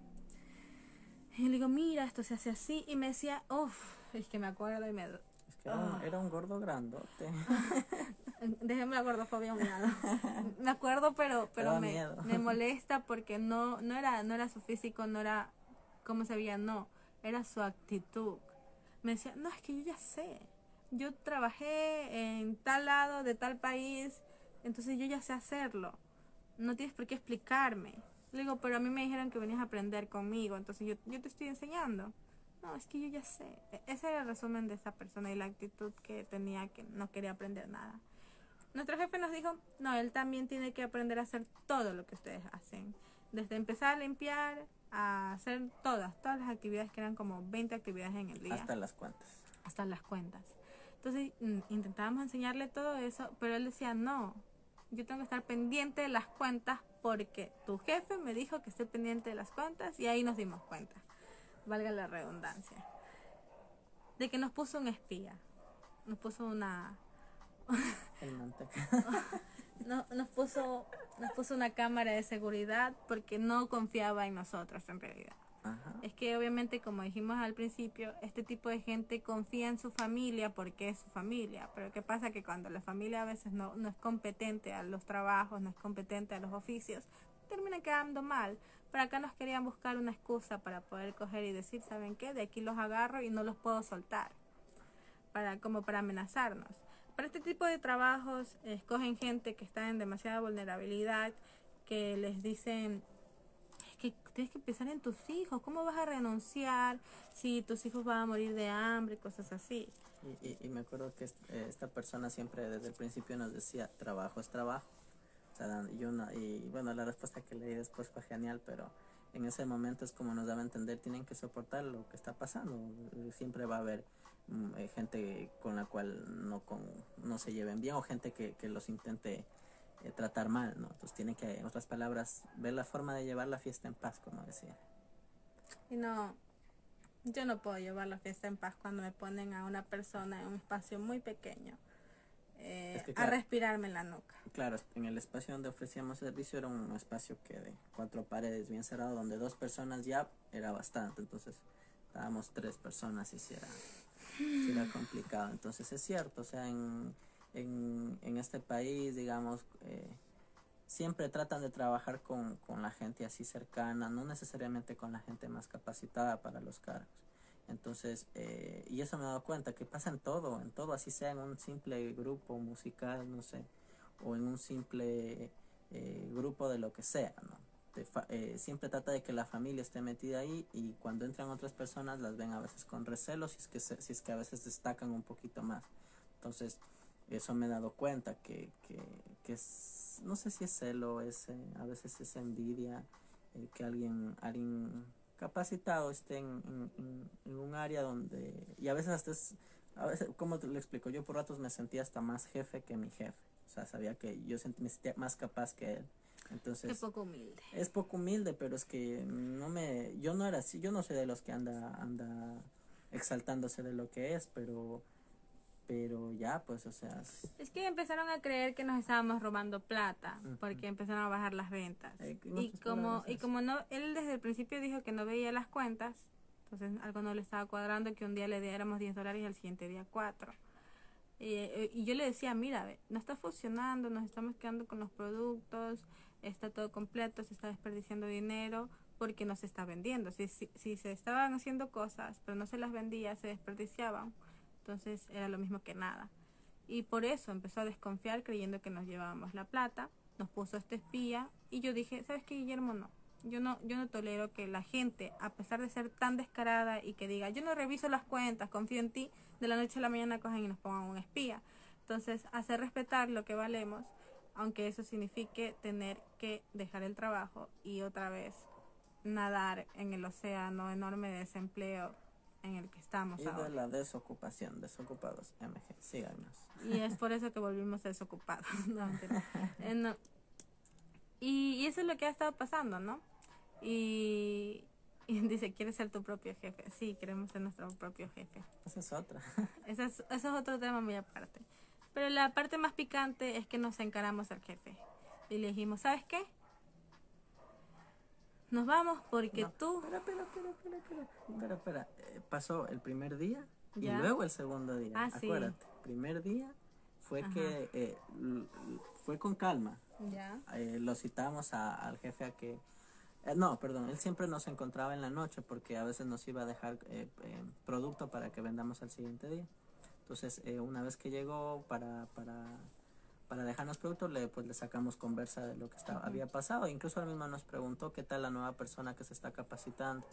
Y le digo, mira, esto se hace así. Y me decía, uff, es que me acuerdo y me... Es que era, un, Ah. era un gordo grandote. Déjenme la gordofobia a un lado. Me acuerdo, pero, pero me, me molesta porque no, no, era, no era su físico, no era cómo se veía, no. Era su actitud. Me decía, no, es que yo ya sé. Yo trabajé en tal lado de tal país, entonces yo ya sé hacerlo. No tienes por qué explicarme. Le digo, pero a mí me dijeron que venías a aprender conmigo, entonces yo, yo te estoy enseñando. No, es que yo ya sé. E- Ese era el resumen de esa persona y la actitud que tenía que no quería aprender nada. Nuestro jefe nos dijo, no, él también tiene que aprender a hacer todo lo que ustedes hacen. Desde empezar a limpiar, a hacer todas, todas las actividades que eran como 20 actividades en el día Hasta las cuentas. hasta las cuentas. Entonces mm, intentábamos enseñarle todo eso, pero él decía, no, yo tengo que estar pendiente de las cuentas porque tu jefe me dijo que esté pendiente de las cuentas y ahí nos dimos cuenta, valga la redundancia, de que nos puso un espía, nos puso una... El manteca. No, nos puso nos puso una cámara de seguridad porque no confiaba en nosotros en realidad. Ajá. Es que obviamente, como dijimos al principio, este tipo de gente confía en su familia porque es su familia. Pero ¿qué pasa? Que cuando la familia a veces no, no es competente a los trabajos, no es competente a los oficios, termina quedando mal. Pero acá nos querían buscar una excusa para poder coger y decir, ¿saben qué? De aquí los agarro y no los puedo soltar. Para, como para amenazarnos. Para este tipo de trabajos escogen gente que está en demasiada vulnerabilidad, que les dicen, es que tienes que pensar en tus hijos, ¿cómo vas a renunciar si tus hijos van a morir de hambre, cosas así? Y, y, y me acuerdo que eh, esta persona siempre desde el principio nos decía, trabajo es trabajo. Y, una, y bueno, la respuesta que leí después fue genial, pero en ese momento es como nos daba a entender, tienen que soportar lo que está pasando. Siempre va a haber gente con la cual no, con, no se lleven bien o gente que, que los intente eh, tratar mal, ¿no? Entonces tienen que, en otras palabras, ver la forma de llevar la fiesta en paz, como decía. Y no, yo no puedo llevar la fiesta en paz cuando me ponen a una persona en un espacio muy pequeño eh, Es que a respirarme en la nuca. Claro, en el espacio donde ofrecíamos servicio era un espacio que de cuatro paredes bien cerrado, donde dos personas ya era bastante, entonces estábamos tres personas y si era, sí era complicado. Entonces es cierto, o sea, en, en, en este país, digamos, eh, siempre tratan de trabajar con, con la gente así cercana, no necesariamente con la gente más capacitada para los cargos. Entonces, eh, y eso me he dado cuenta que pasa en todo, en todo, así sea en un simple grupo musical, no sé, o en un simple eh, grupo de lo que sea, ¿no? Eh, siempre trata de que la familia esté metida ahí y cuando entran otras personas las ven a veces con recelo si es que, si es que a veces destacan un poquito más. Entonces, eso me he dado cuenta que, que, que es, no sé si es celo, es, a veces es envidia, que alguien, alguien capacitado esté en, un área donde, y a veces hasta es, a veces, como te lo explico, yo por ratos me sentía hasta más jefe que mi jefe, o sea, sabía que yo me sentía más capaz que él. Entonces, es poco humilde. Es poco humilde, pero es que no me, yo no era así, yo no soy de los que anda, anda exaltándose de lo que es, pero pero ya pues o sea es que empezaron a creer que nos estábamos robando plata porque empezaron a bajar las ventas. Eh, y como y como no él desde el principio dijo que no veía las cuentas entonces algo no le estaba cuadrando que un día le diéramos 10 dólares y al siguiente día 4 eh, y yo le decía mira no está funcionando nos estamos quedando con los productos está todo completo se está desperdiciando dinero porque no se está vendiendo si, si, si se estaban haciendo cosas pero no se las vendía se desperdiciaban entonces era lo mismo que nada. Y por eso empezó a desconfiar creyendo que nos llevábamos la plata, nos puso este espía y yo dije, ¿sabes qué, Guillermo? No. Yo no, yo no tolero que la gente, a pesar de ser tan descarada y que diga, yo no reviso las cuentas, confío en ti, de la noche a la mañana cojan y nos pongan un espía. Entonces, hacer respetar lo que valemos, aunque eso signifique tener que dejar el trabajo y otra vez nadar en el océano enorme de desempleo en el que estamos y de la desocupación, desocupados, MG, síganos. Y es por eso que volvimos desocupados. Eh, y, eso es lo que ha estado pasando, ¿no? Y, dice, ¿quieres ser tu propio jefe? Sí, queremos ser nuestro propio jefe. Esa es otra. Ese es otro tema muy aparte. Pero la parte más picante es que nos encaramos al jefe. Y le dijimos, ¿sabes qué? Nos vamos porque tú... Espera, espera, espera, espera, espera. espera, eh, pasó el primer día y luego el segundo día. Ah, Acuérdate, primer día fue que eh, fue con calma. Ya. Eh, lo citamos al jefe a que... no, perdón, él siempre nos encontraba en la noche porque a veces nos iba a dejar producto para que vendamos al siguiente día. Entonces, una vez que llegó para, para para dejarnos productos, le, pues le sacamos conversa de lo que estaba, había pasado. Incluso él mismo nos preguntó qué tal la nueva persona que se está capacitando.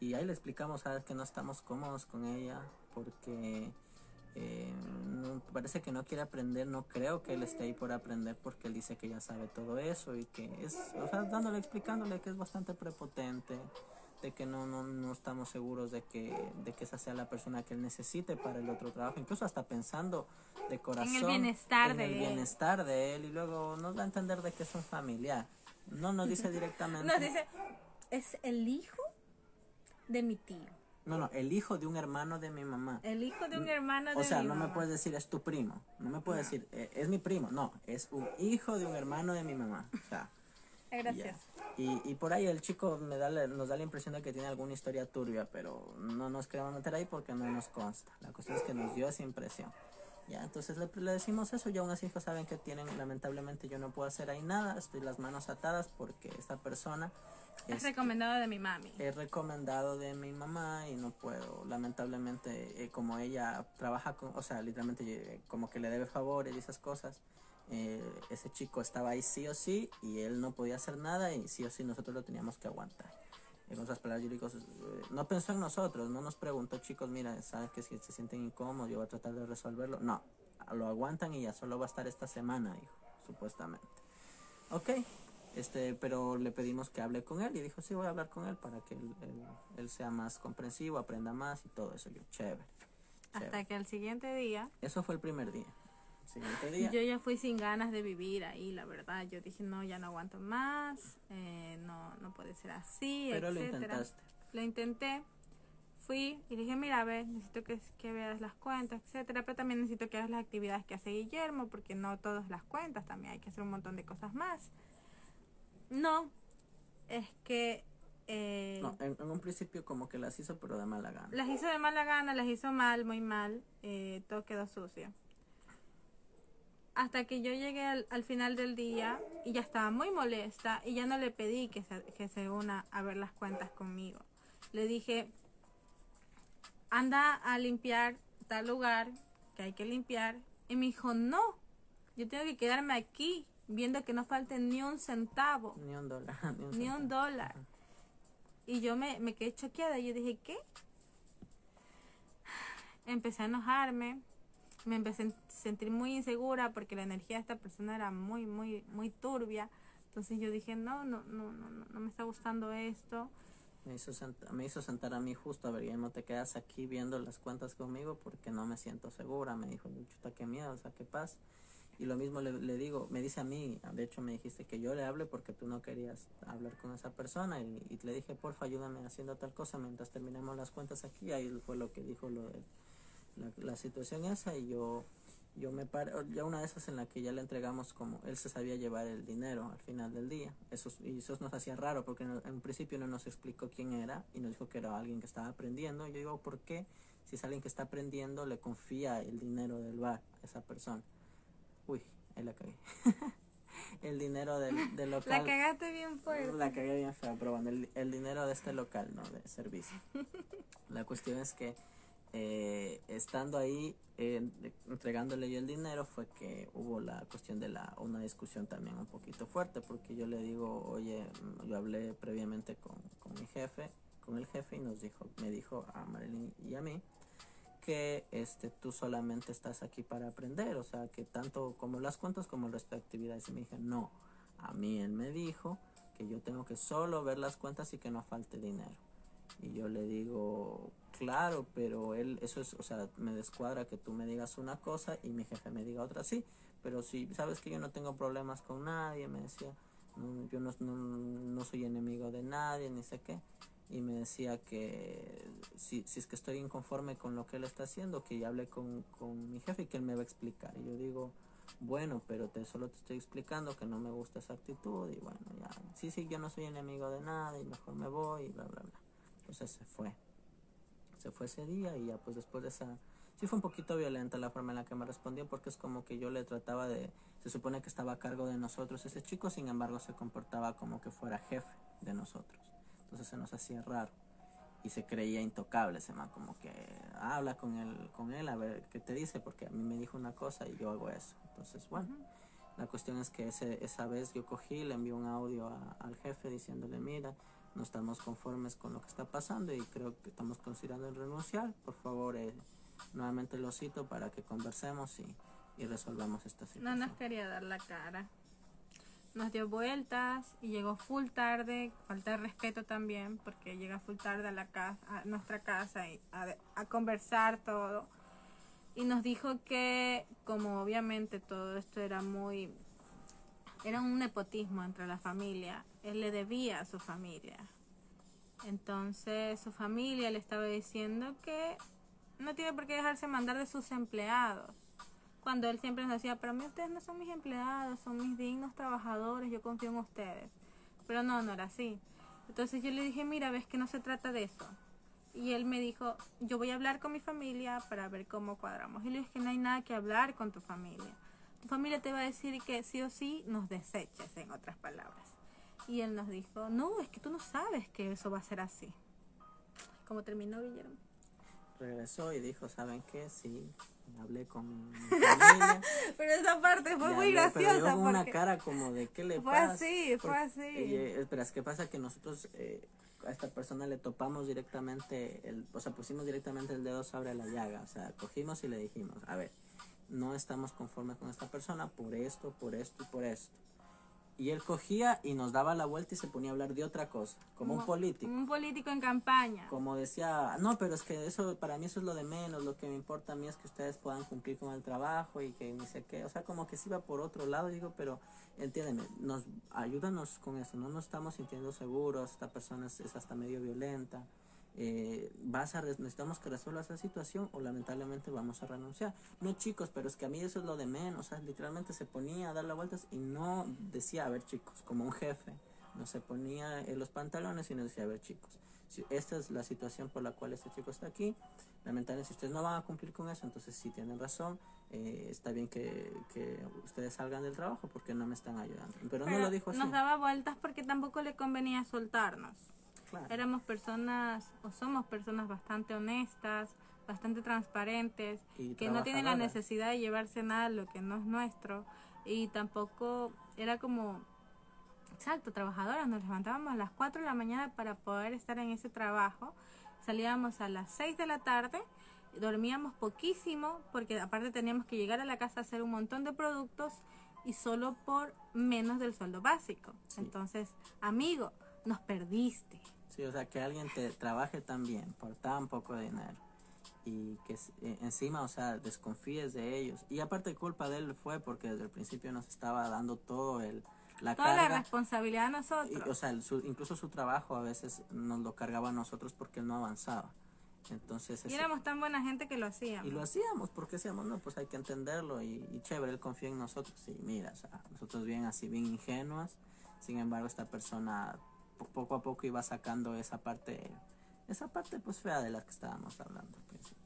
Y ahí le explicamos, sabes que no estamos cómodos con ella porque eh, parece que no quiere aprender, no creo que él esté ahí por aprender porque él dice que ya sabe todo eso y que es, o sea, dándole, explicándole que es bastante prepotente, de que no, no, no estamos seguros de que, de que esa sea la persona que él necesite para el otro trabajo, incluso hasta pensando de corazón en el bienestar, de, el él. bienestar de él y luego nos da a entender de que es un familiar. No nos dice directamente. nos dice, es el hijo de mi tío. No, no, el hijo de un hermano de mi mamá. El hijo de un hermano de mi O sea, no me puedes decir es tu primo. No me puedes decir eh, es mi primo. No, es un hijo de un hermano de mi mamá. O sea. Gracias. Y, y por ahí el chico me da, nos da la impresión de que tiene alguna historia turbia, pero no nos queremos meter ahí porque no nos consta. La cosa es que nos dio esa impresión. Ya, entonces le, le, decimos eso y aún así pues saben que tienen, lamentablemente yo no puedo hacer ahí nada, estoy las manos atadas porque esta persona es, recomendado de mi mami. Es recomendado de mi mamá y no puedo, lamentablemente eh, como ella trabaja con, o sea, literalmente eh, como que le debe favores y esas cosas, eh, ese chico estaba ahí sí o sí y él no podía hacer nada y sí o sí nosotros lo teníamos que aguantar. En otras palabras, yo digo, eh, no pensó en nosotros, no nos preguntó, chicos, mira, sabes que si se sienten incómodos, yo voy a tratar de resolverlo. No, lo aguantan y ya solo va a estar esta semana, hijo, supuestamente. Ok, este, pero le pedimos que hable con él y dijo, sí, voy a hablar con él para que él, sea más comprensivo, aprenda más y todo eso. Yo, chévere. Hasta que el siguiente día. Eso fue el primer día. Yo ya fui sin ganas de vivir ahí, la verdad. Yo dije, no, ya no aguanto más, eh, no, no puede ser así, Pero lo intentaste. Lo intenté, fui y dije, mira, a ver, necesito que, que veas las cuentas, etcétera, pero también necesito que hagas las actividades que hace Guillermo, porque no todas las cuentas, también hay que hacer un montón de cosas más. No, es que... Eh, no, en, un principio como que las hizo, pero de mala gana. Las hizo de mala gana, las hizo mal, muy mal, eh, todo quedó sucio hasta que yo llegué al, final del día y ya estaba muy molesta y ya no le pedí que se, que se una a ver las cuentas conmigo. Le dije, anda a limpiar tal lugar que hay que limpiar. Y me dijo, no, yo tengo que quedarme aquí viendo que no falte ni un centavo. Ni un dólar. Ni un, dólar. Y yo me, me quedé choqueada. Yo dije, ¿qué? Empecé a enojarme. Me empecé a sentir muy insegura porque la energía de esta persona era muy, muy, muy turbia. Entonces yo dije, no, no, no, no, no me está gustando esto. Me hizo, me hizo sentar a mí justo, a ver, ya no te quedas aquí viendo las cuentas conmigo porque no me siento segura. Me dijo, chuta, qué miedo, o sea, qué paz. Y lo mismo le, le, digo, me dice a mí, de hecho me dijiste que yo le hable porque tú no querías hablar con esa persona y, y le dije, porfa, ayúdame haciendo tal cosa mientras terminemos las cuentas aquí. Ahí fue lo que dijo lo de la, la situación esa y yo yo me paro, ya una de esas en la que ya le entregamos como él se sabía llevar el dinero al final del día. Eso, y eso nos hacía raro porque en, en principio no nos explicó quién era y nos dijo que era alguien que estaba aprendiendo. Yo digo, ¿por qué? Si es alguien que está aprendiendo, le confía el dinero del bar a esa persona. Uy, ahí la cagué. el dinero del, del, local. La cagaste bien fuerte. La cagué bien fea, pero bueno, el, el dinero de este local, ¿no? De servicio. la cuestión es que eh, estando ahí eh, entregándole yo el dinero fue que hubo la cuestión de la una discusión también un poquito fuerte porque yo le digo oye yo hablé previamente con, con mi jefe con el jefe y nos dijo me dijo a Marilyn y a mí que este tú solamente estás aquí para aprender o sea que tanto como las cuentas como el resto de actividades y me dije no a mí él me dijo que yo tengo que solo ver las cuentas y que no falte dinero y yo le digo claro, pero él, eso es, o sea, me descuadra que tú me digas una cosa y mi jefe me diga otra, sí, pero si sabes que yo no tengo problemas con nadie, me decía, no, yo no, no, no, soy enemigo de nadie, ni sé qué, y me decía que si, si es que estoy inconforme con lo que él está haciendo, que ya hablé con, con mi jefe y que él me va a explicar, y yo digo, bueno, pero te solo te estoy explicando que no me gusta esa actitud, y bueno, ya, sí, sí, yo no soy enemigo de nadie, mejor me voy, y bla, bla, bla. Entonces se fue. Se fue ese día y ya pues después de esa sí fue un poquito violenta la forma en la que me respondió porque es como que yo le trataba de se supone que estaba a cargo de nosotros ese chico sin embargo se comportaba como que fuera jefe de nosotros. Entonces se nos hacía raro y se creía intocable se llama como que habla con él con él a ver qué te dice porque a mí me dijo una cosa y yo hago eso entonces bueno la cuestión es que ese, esa vez yo cogí le envié un audio a, al jefe diciéndole mira no estamos conformes con lo que está pasando y creo que estamos considerando el renunciar. Por favor, eh, nuevamente lo cito para que conversemos y, y resolvamos esta situación. No nos quería dar la cara. Nos dio vueltas y llegó full tarde, falta de respeto también, porque llega full tarde a, la casa, a nuestra casa y a, a conversar todo. Y nos dijo que, como obviamente todo esto era muy era un nepotismo entre la familia. Él le debía a su familia. Entonces su familia le estaba diciendo que no tiene por qué dejarse mandar de sus empleados. Cuando él siempre nos decía, pero a mí ustedes no son mis empleados, son mis dignos trabajadores, yo confío en ustedes. Pero no, no era así. Entonces yo le dije, mira, ves que no se trata de eso. Y él me dijo, yo voy a hablar con mi familia para ver cómo cuadramos. Y le dije que no hay nada que hablar con tu familia tu familia te va a decir que sí o sí nos deseches, en otras palabras. Y él nos dijo, no, es que tú no sabes que eso va a ser así. ¿Cómo terminó Guillermo? Regresó y dijo, ¿saben qué? Sí, hablé con mi familia. pero esa parte fue muy graciosa. Pero una cara como de qué le fue pasa. Así, fue así, eh, espera, es que pasa que nosotros eh, a esta persona le topamos directamente, el, o sea, pusimos directamente el dedo sobre la llaga. O sea, cogimos y le dijimos, a ver, no estamos conformes con esta persona por esto, por esto y por esto. Y él cogía y nos daba la vuelta y se ponía a hablar de otra cosa, como, un político. Un político en campaña. Como decía, no, pero es que eso, para mí eso es lo de menos, lo que me importa a mí es que ustedes puedan cumplir con el trabajo y que ni sé qué. O sea, como que se iba por otro lado, digo, pero entiéndeme, nos, ayúdanos con eso, no nos estamos sintiendo seguros, esta persona es hasta medio violenta eh, vas a necesitamos que resuelva esa situación o lamentablemente vamos a renunciar. No chicos, pero es que a mí eso es lo de menos, o sea, literalmente se ponía a dar las vueltas y no decía, a ver chicos, como un jefe, no se ponía en los pantalones y no decía, a ver chicos, si esta es la situación por la cual este chico está aquí, lamentablemente si ustedes no van a cumplir con eso, entonces sí tienen razón, eh, está bien que, que, ustedes salgan del trabajo porque no me están ayudando. Pero, no lo dijo así. Nos daba vueltas porque tampoco le convenía soltarnos. Claro. Éramos personas, o somos personas bastante honestas, bastante transparentes, Y que no tienen la necesidad de llevarse nada lo que no es nuestro. Y tampoco era como, exacto, trabajadoras. Nos levantábamos a las 4 de la mañana para poder estar en ese trabajo. Salíamos a las 6 de la tarde, dormíamos poquísimo, porque aparte teníamos que llegar a la casa a hacer un montón de productos y solo por menos del sueldo básico. Sí. Entonces, amigo, nos perdiste. Sí, o sea, que alguien te trabaje tan bien por tan poco dinero y que eh, encima, o sea, desconfíes de ellos. Y aparte culpa de él fue porque desde el principio nos estaba dando todo el la Toda la carga. responsabilidad a nosotros. Y, o sea, el- su- incluso su trabajo a veces nos lo cargaba a nosotros porque él no avanzaba. Entonces, Y ese- éramos tan buena gente que lo hacíamos. y lo hacíamos porque decíamos, no, pues hay que entenderlo y, y chévere, él confía en nosotros. Sí, mira, o sea, nosotros bien así, bien ingenuas. Sin embargo, esta persona poco a poco iba sacando esa parte, esa parte pues fea de la que estábamos hablando al principio.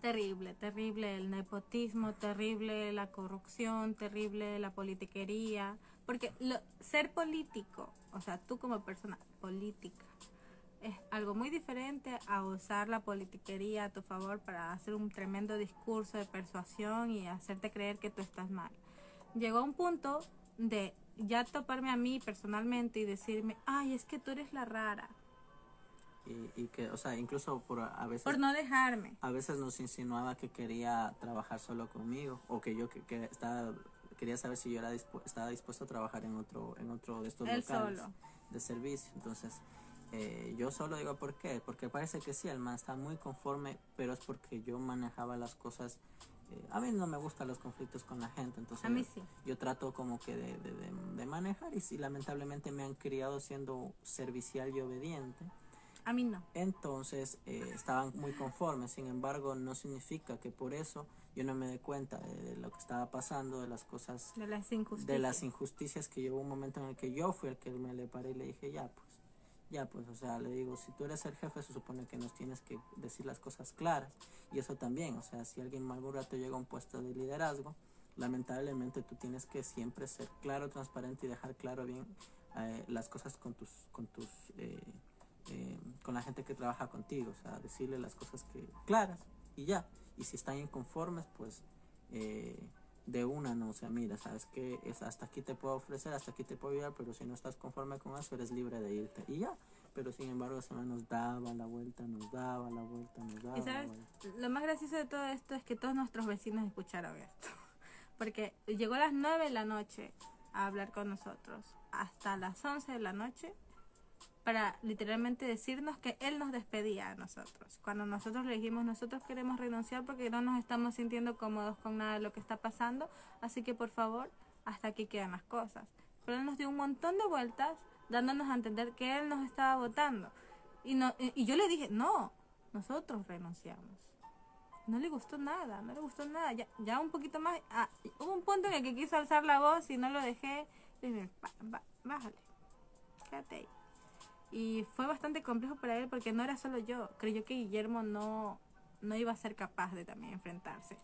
Terrible, terrible el nepotismo, terrible la corrupción, terrible la politiquería. Porque lo- ser político, o sea, tú como persona política, es algo muy diferente a usar la politiquería a tu favor para hacer un tremendo discurso de persuasión y hacerte creer que tú estás mal. Llegó a un punto de ya toparme a mí personalmente y decirme, ay, es que tú eres la rara, Y, y que, o sea, incluso por a veces... por no dejarme. a veces nos insinuaba que quería trabajar solo conmigo o que yo que, que estaba quería saber si yo era dispu- estaba dispuesto a trabajar en otro en otro de estos Él locales solo. de servicio entonces eh, yo solo digo por qué porque parece que sí el man está muy conforme pero es porque yo manejaba las cosas eh, a mí no me gustan los conflictos con la gente entonces A mí yo, sí. yo trato como que de, de- de- de manejar y si lamentablemente me han criado siendo servicial y obediente A mí no. entonces eh, estaban muy conformes, sin embargo no significa que por eso yo no me dé cuenta de, de lo que estaba pasando, de las cosas, De las injusticias. de las injusticias que llegó un momento en el que yo fui el que me le paré y le dije ya pues, ya pues, o sea, le digo, si tú eres el jefe se supone que nos tienes que decir las cosas claras y eso también, o sea, si alguien algún rato llega a un puesto de liderazgo, lamentablemente tú tienes que siempre ser claro, transparente y dejar claro bien eh, las cosas con tus, con tus, eh, eh, con la gente que trabaja contigo, o sea, decirle las cosas que claras y ya. Y si están inconformes, pues eh, de una no, o sea, mira, sabes que es hasta aquí te puedo ofrecer, hasta aquí te puedo ayudar, pero si no estás conforme con eso, eres libre de irte y ya. Pero sin embargo, ese man nos daba la vuelta, nos daba la vuelta, nos daba Y la sabes, vuelta. lo más gracioso de todo esto es que todos nuestros vecinos escucharon esto. Porque llegó a las 9 de la noche a hablar con nosotros, hasta las 11 de la noche, para literalmente decirnos que él nos despedía a nosotros. Cuando nosotros le dijimos, nosotros queremos renunciar porque no nos estamos sintiendo cómodos con nada de lo que está pasando, así que por favor, hasta aquí quedan las cosas. Pero él nos dio un montón de vueltas dándonos a entender que él nos estaba votando. Y, no, y yo le dije, no, nosotros renunciamos. No le gustó nada, no le gustó nada. Ya, ya un poquito más. ah, hubo un punto en el que quiso alzar la voz y no lo dejé. Dije, "Ba- ba- bájale, quédate ahí. Y fue bastante complejo para él porque no era solo yo. Creyó que Guillermo no, no iba a ser capaz de también enfrentarse.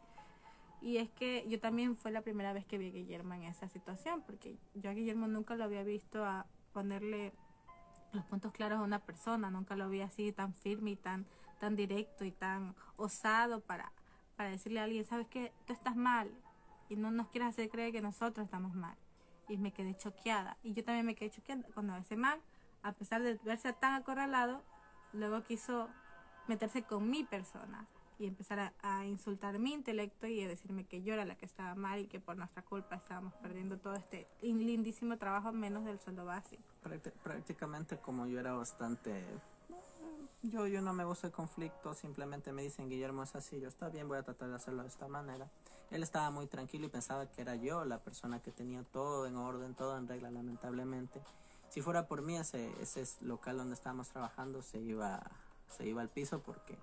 Y es que yo también fue la primera vez que vi a Guillermo en esa situación, porque yo a Guillermo nunca lo había visto a ponerle los puntos claros a una persona, nunca lo vi así tan firme y tan, tan directo y tan osado para, para decirle a alguien, sabes que tú estás mal y no nos quieres hacer creer que nosotros estamos mal. Y me quedé choqueada. Y yo también me quedé choqueada cuando ese man, a pesar de verse tan acorralado, luego quiso meterse con mi persona y empezar a, a insultar mi intelecto y a decirme que yo era la que estaba mal y que por nuestra culpa estábamos perdiendo todo este lindísimo trabajo menos del sueldo básico. Prácti- prácticamente como yo era bastante yo yo no me gusta el conflicto simplemente me dicen Guillermo es así yo está bien voy a tratar de hacerlo de esta manera él estaba muy tranquilo y pensaba que era yo la persona que tenía todo en orden todo en regla lamentablemente si fuera por mí ese ese es local donde estábamos trabajando se iba se iba al piso porque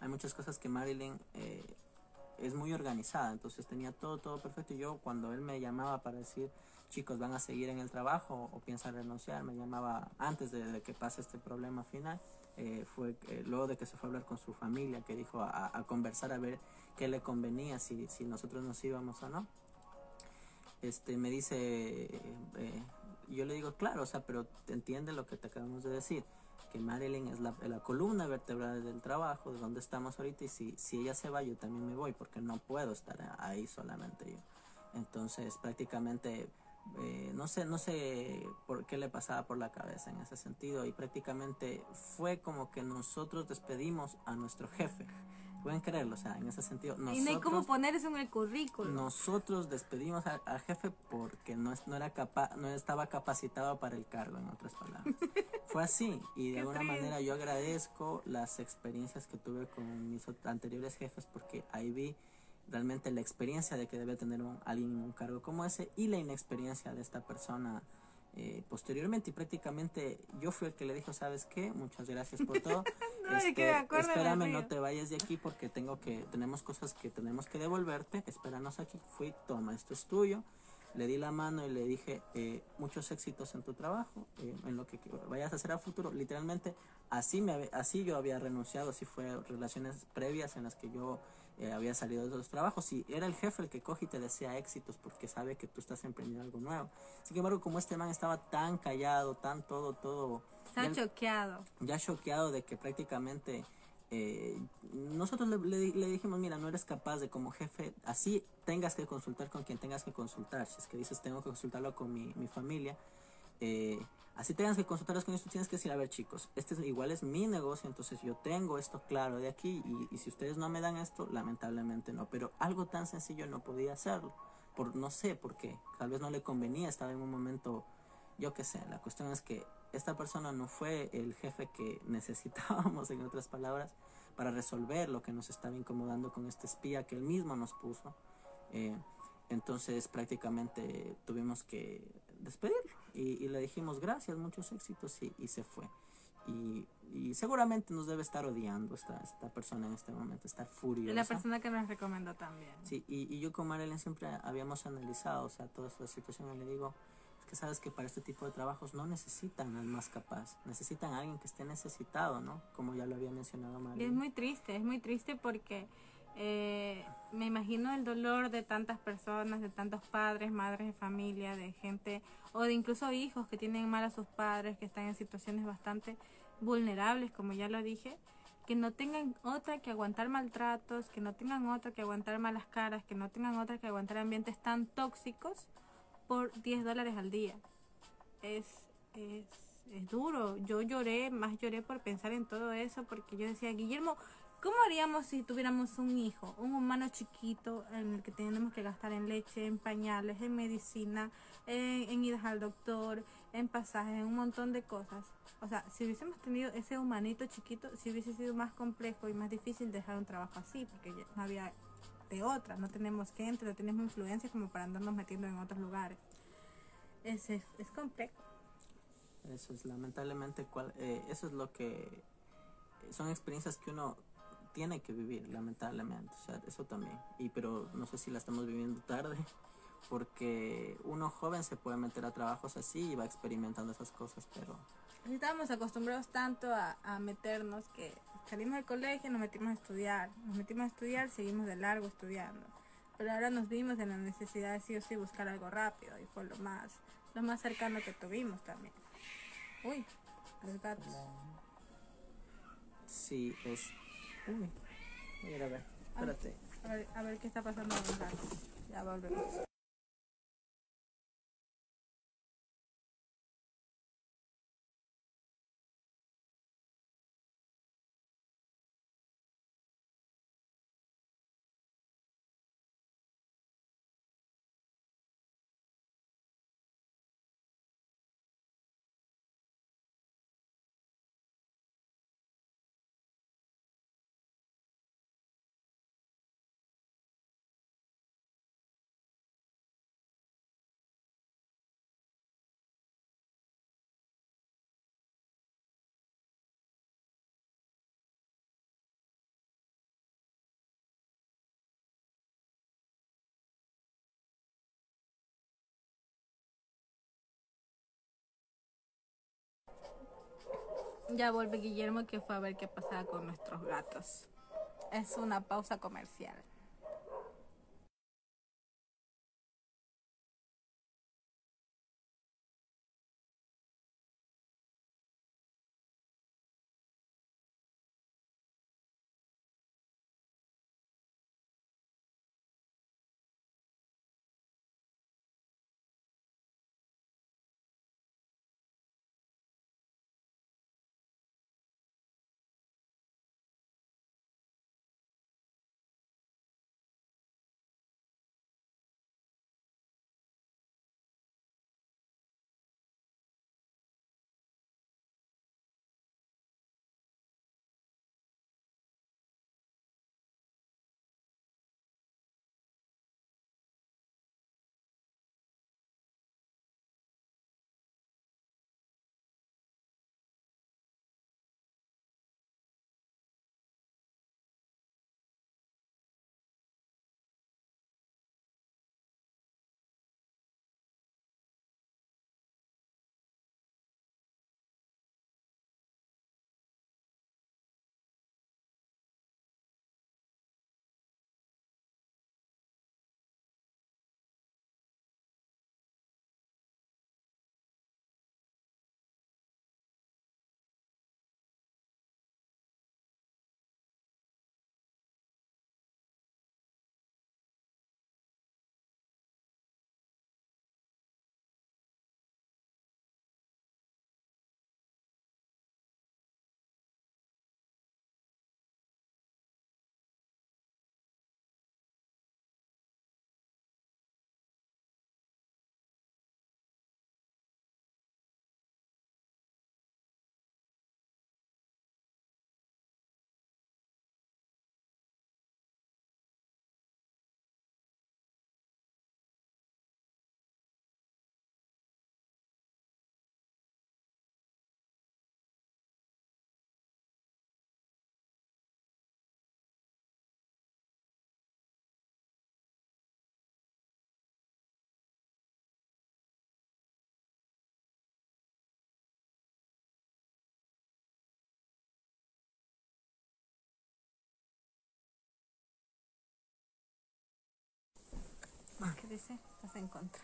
hay muchas cosas que Marilyn eh, es muy organizada, entonces tenía todo, todo perfecto. Y yo cuando él me llamaba para decir, chicos, van a seguir en el trabajo o piensan renunciar, me llamaba antes de, que pase este problema final. eh, fue eh, luego de que se fue a hablar con su familia, que dijo a, a conversar a ver qué le convenía, si, si nosotros nos íbamos o no. Este, me dice, eh, yo le digo, claro, o sea, pero entiende lo que te acabamos de decir, que Marilyn es la, la columna vertebral del trabajo, de donde estamos ahorita, y si, si ella se va, yo también me voy, porque no puedo estar ahí solamente yo. Entonces, prácticamente, eh, no sé, no sé por qué le pasaba por la cabeza en ese sentido, y prácticamente fue como que nosotros despedimos a nuestro jefe pueden creerlo, o sea, en ese sentido. y no hay cómo poner eso en el currículo. Nosotros despedimos al jefe porque no, no, era capaz, no estaba capacitado para el cargo, en otras palabras. Fue así, y de alguna manera yo agradezco las experiencias que tuve con mis anteriores jefes porque ahí vi realmente la experiencia de que debe tener un, alguien un cargo como ese y la inexperiencia de esta persona eh, posteriormente y prácticamente yo fui el que le dijo, ¿sabes qué? Muchas gracias por todo. este, espérame, no te vayas de aquí porque tengo que, tenemos cosas que tenemos que devolverte, espéranos aquí. Fui, toma, esto es tuyo. Le di la mano y le dije, eh, muchos éxitos en tu trabajo, eh, en lo que vayas a hacer a futuro. Literalmente, así, me, así yo había renunciado, así fue relaciones previas en las que yo eh, había salido de esos trabajos y era el jefe el que coge y te desea éxitos porque sabe que tú estás emprendiendo algo nuevo. Sin embargo, como este man estaba tan callado, tan todo, todo... Está choqueado. Ya choqueado de que prácticamente... Eh, nosotros le, dijimos, mira, no eres capaz de como jefe, así tengas que consultar con quien tengas que consultar. Si es que dices, tengo que consultarlo con mi, mi familia, eh, Así tengas que consultarlos con esto, tienes que decir, a ver chicos, este es, igual es mi negocio, entonces yo tengo esto claro de aquí y, si ustedes no me dan esto, lamentablemente no. Pero algo tan sencillo no podía hacerlo. Por, no sé por qué, tal vez no le convenía, estaba en un momento, yo qué sé, la cuestión es que esta persona no fue el jefe que necesitábamos, en otras palabras, para resolver lo que nos estaba incomodando con este espía que él mismo nos puso. Eh, entonces prácticamente tuvimos que despedirlo y, le dijimos gracias, muchos éxitos y, se fue. Y, seguramente nos debe estar odiando esta, esta persona en este momento, estar furiosa. La persona que nos recomendó también. Sí, y, yo con Marilyn siempre habíamos analizado, o sea, toda esta situación y le digo, es que sabes que para este tipo de trabajos no necesitan al más capaz, necesitan a alguien que esté necesitado, ¿no? Como ya lo había mencionado Marilyn. es muy triste, es muy triste porque eh, me imagino el dolor de tantas personas, de tantos padres, madres de familia, de gente o de incluso hijos que tienen mal a sus padres, que están en situaciones bastante vulnerables, como ya lo dije, que no tengan otra que aguantar maltratos, que no tengan otra que aguantar malas caras, que no tengan otra que aguantar ambientes tan tóxicos por 10 dólares al día. Es, es, es duro. Yo lloré, más lloré por pensar en todo eso, porque yo decía, Guillermo, ¿Cómo haríamos si tuviéramos un hijo, un humano chiquito en el que tenemos que gastar en leche, en pañales, en medicina, en, en ir al doctor, en pasajes, en un montón de cosas? O sea, si hubiésemos tenido ese humanito chiquito, si hubiese sido más complejo y más difícil dejar un trabajo así, porque no había de otra, no tenemos gente, no tenemos influencia como para andarnos metiendo en otros lugares. Es, es, complejo. Eso es lamentablemente, cual, eh, eso es lo que son experiencias que uno tiene que vivir, lamentablemente. O sea, eso también. Y pero no sé si la estamos viviendo tarde, porque uno joven se puede meter a trabajos así y va experimentando esas cosas, pero... Estábamos acostumbrados tanto a, a meternos que salimos del colegio, nos metimos a estudiar, nos metimos a estudiar, seguimos de largo estudiando. Pero ahora nos vimos en la necesidad de sí o sí buscar algo rápido y fue lo más, lo más cercano que tuvimos también. Uy, los gatos. Sí, es Uy, voy a ver. Espérate. A ver, a ver qué está pasando. Ya volvemos. Ya vuelve Guillermo que fue a ver qué pasaba con nuestros gatos. Es una pausa comercial. Dice? Estás en contra.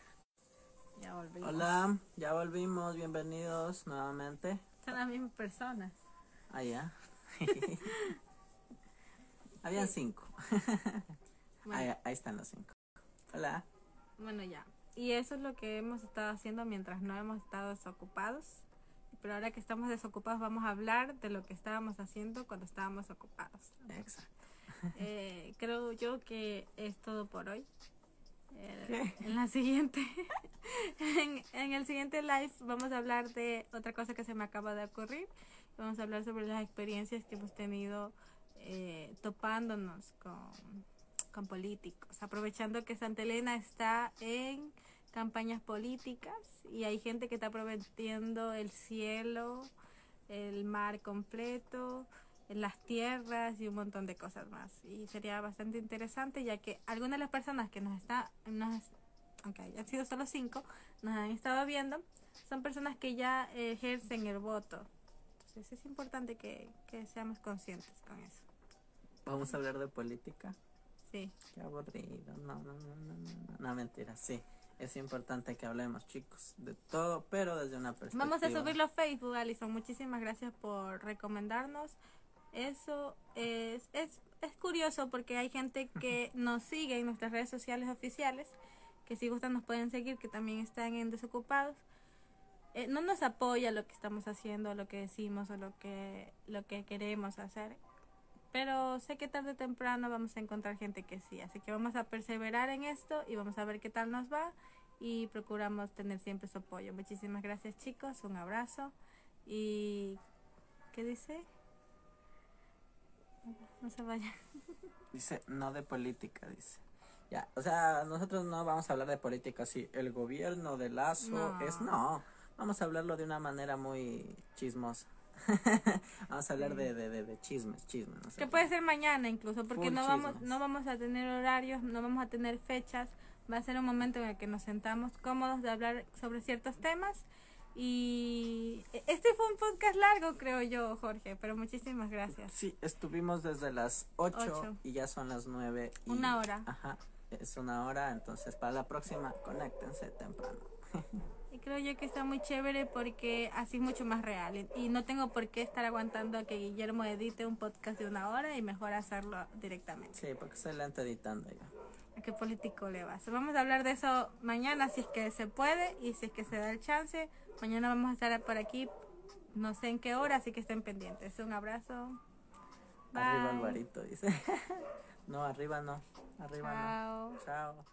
Ya volvimos. Hola, ya volvimos, bienvenidos nuevamente. Son las mismas personas. Ah, ya. Habían cinco. Bueno, Ahí, ahí están los cinco. Hola. bueno, ya. Y eso es lo que hemos estado haciendo mientras no hemos estado desocupados. Pero ahora que estamos desocupados vamos a hablar de lo que estábamos haciendo cuando estábamos ocupados. Exacto. Eh, creo yo que es todo por hoy. Eh, en la siguiente, en, el siguiente live vamos a hablar de otra cosa que se me acaba de ocurrir. Vamos a hablar sobre las experiencias que hemos tenido eh, topándonos con políticos, aprovechando que Santa Elena está en campañas políticas y hay gente que está prometiendo el cielo, el mar completo, las tierras y un montón de cosas más. Y sería bastante interesante ya que algunas de las personas que nos están, nos, aunque hayan sido solo cinco, nos han estado viendo, son personas que ya ejercen el voto. Entonces es importante que, que seamos conscientes con eso. Vamos a hablar de política. Sí. Qué aburrido. No, no, no, no, no, no, no, mentira, sí. Es importante que hablemos, chicos, de todo, pero desde una perspectiva. Vamos a subirlo a Facebook, Alison. Muchísimas gracias por recomendarnos. Eso es, es, es curioso porque hay gente que nos sigue en nuestras redes sociales oficiales, que si gustan nos pueden seguir, que también están en Desocupados. Eh, no nos apoya lo que estamos haciendo, lo que decimos o lo que, lo que queremos hacer. Pero sé que tarde o temprano vamos a encontrar gente que sí. Así que vamos a perseverar en esto y vamos a ver qué tal nos va. Y procuramos tener siempre su apoyo. Muchísimas gracias chicos, un abrazo. Y... ¿Qué dice? No se vayan. Dice, no de política, dice. Ya, o sea, nosotros no vamos a hablar de política así. El gobierno de Lazo No. es no. Vamos a hablarlo de una manera muy chismosa. vamos a hablar de, de, de, de chismes, chismes. no sé. Que puede ser mañana incluso, porque Full no vamos, no vamos a tener horarios, no vamos a tener fechas. Va a ser un momento en el que nos sentamos cómodos de hablar sobre ciertos temas. Y este fue un podcast largo, creo yo, Jorge, pero muchísimas gracias. Sí, estuvimos desde las 8 Ocho. y ya son las 9. Y, Una hora. Ajá, es una hora, entonces para la próxima conéctense temprano. Y creo yo que está muy chévere porque así es mucho más real. Y- no tengo por qué estar aguantando a que Guillermo edite un podcast de una hora y mejor hacerlo directamente. Sí, porque estoy lento editando yo. ¿A qué político le vas? Vamos a hablar de eso mañana si es que se puede y si es que se da el chance. Mañana vamos a estar por aquí, no sé en qué hora, así que estén pendientes. Un abrazo. Bye. Arriba Alvarito, dice. no, arriba no. Arriba Chao. no. Chao.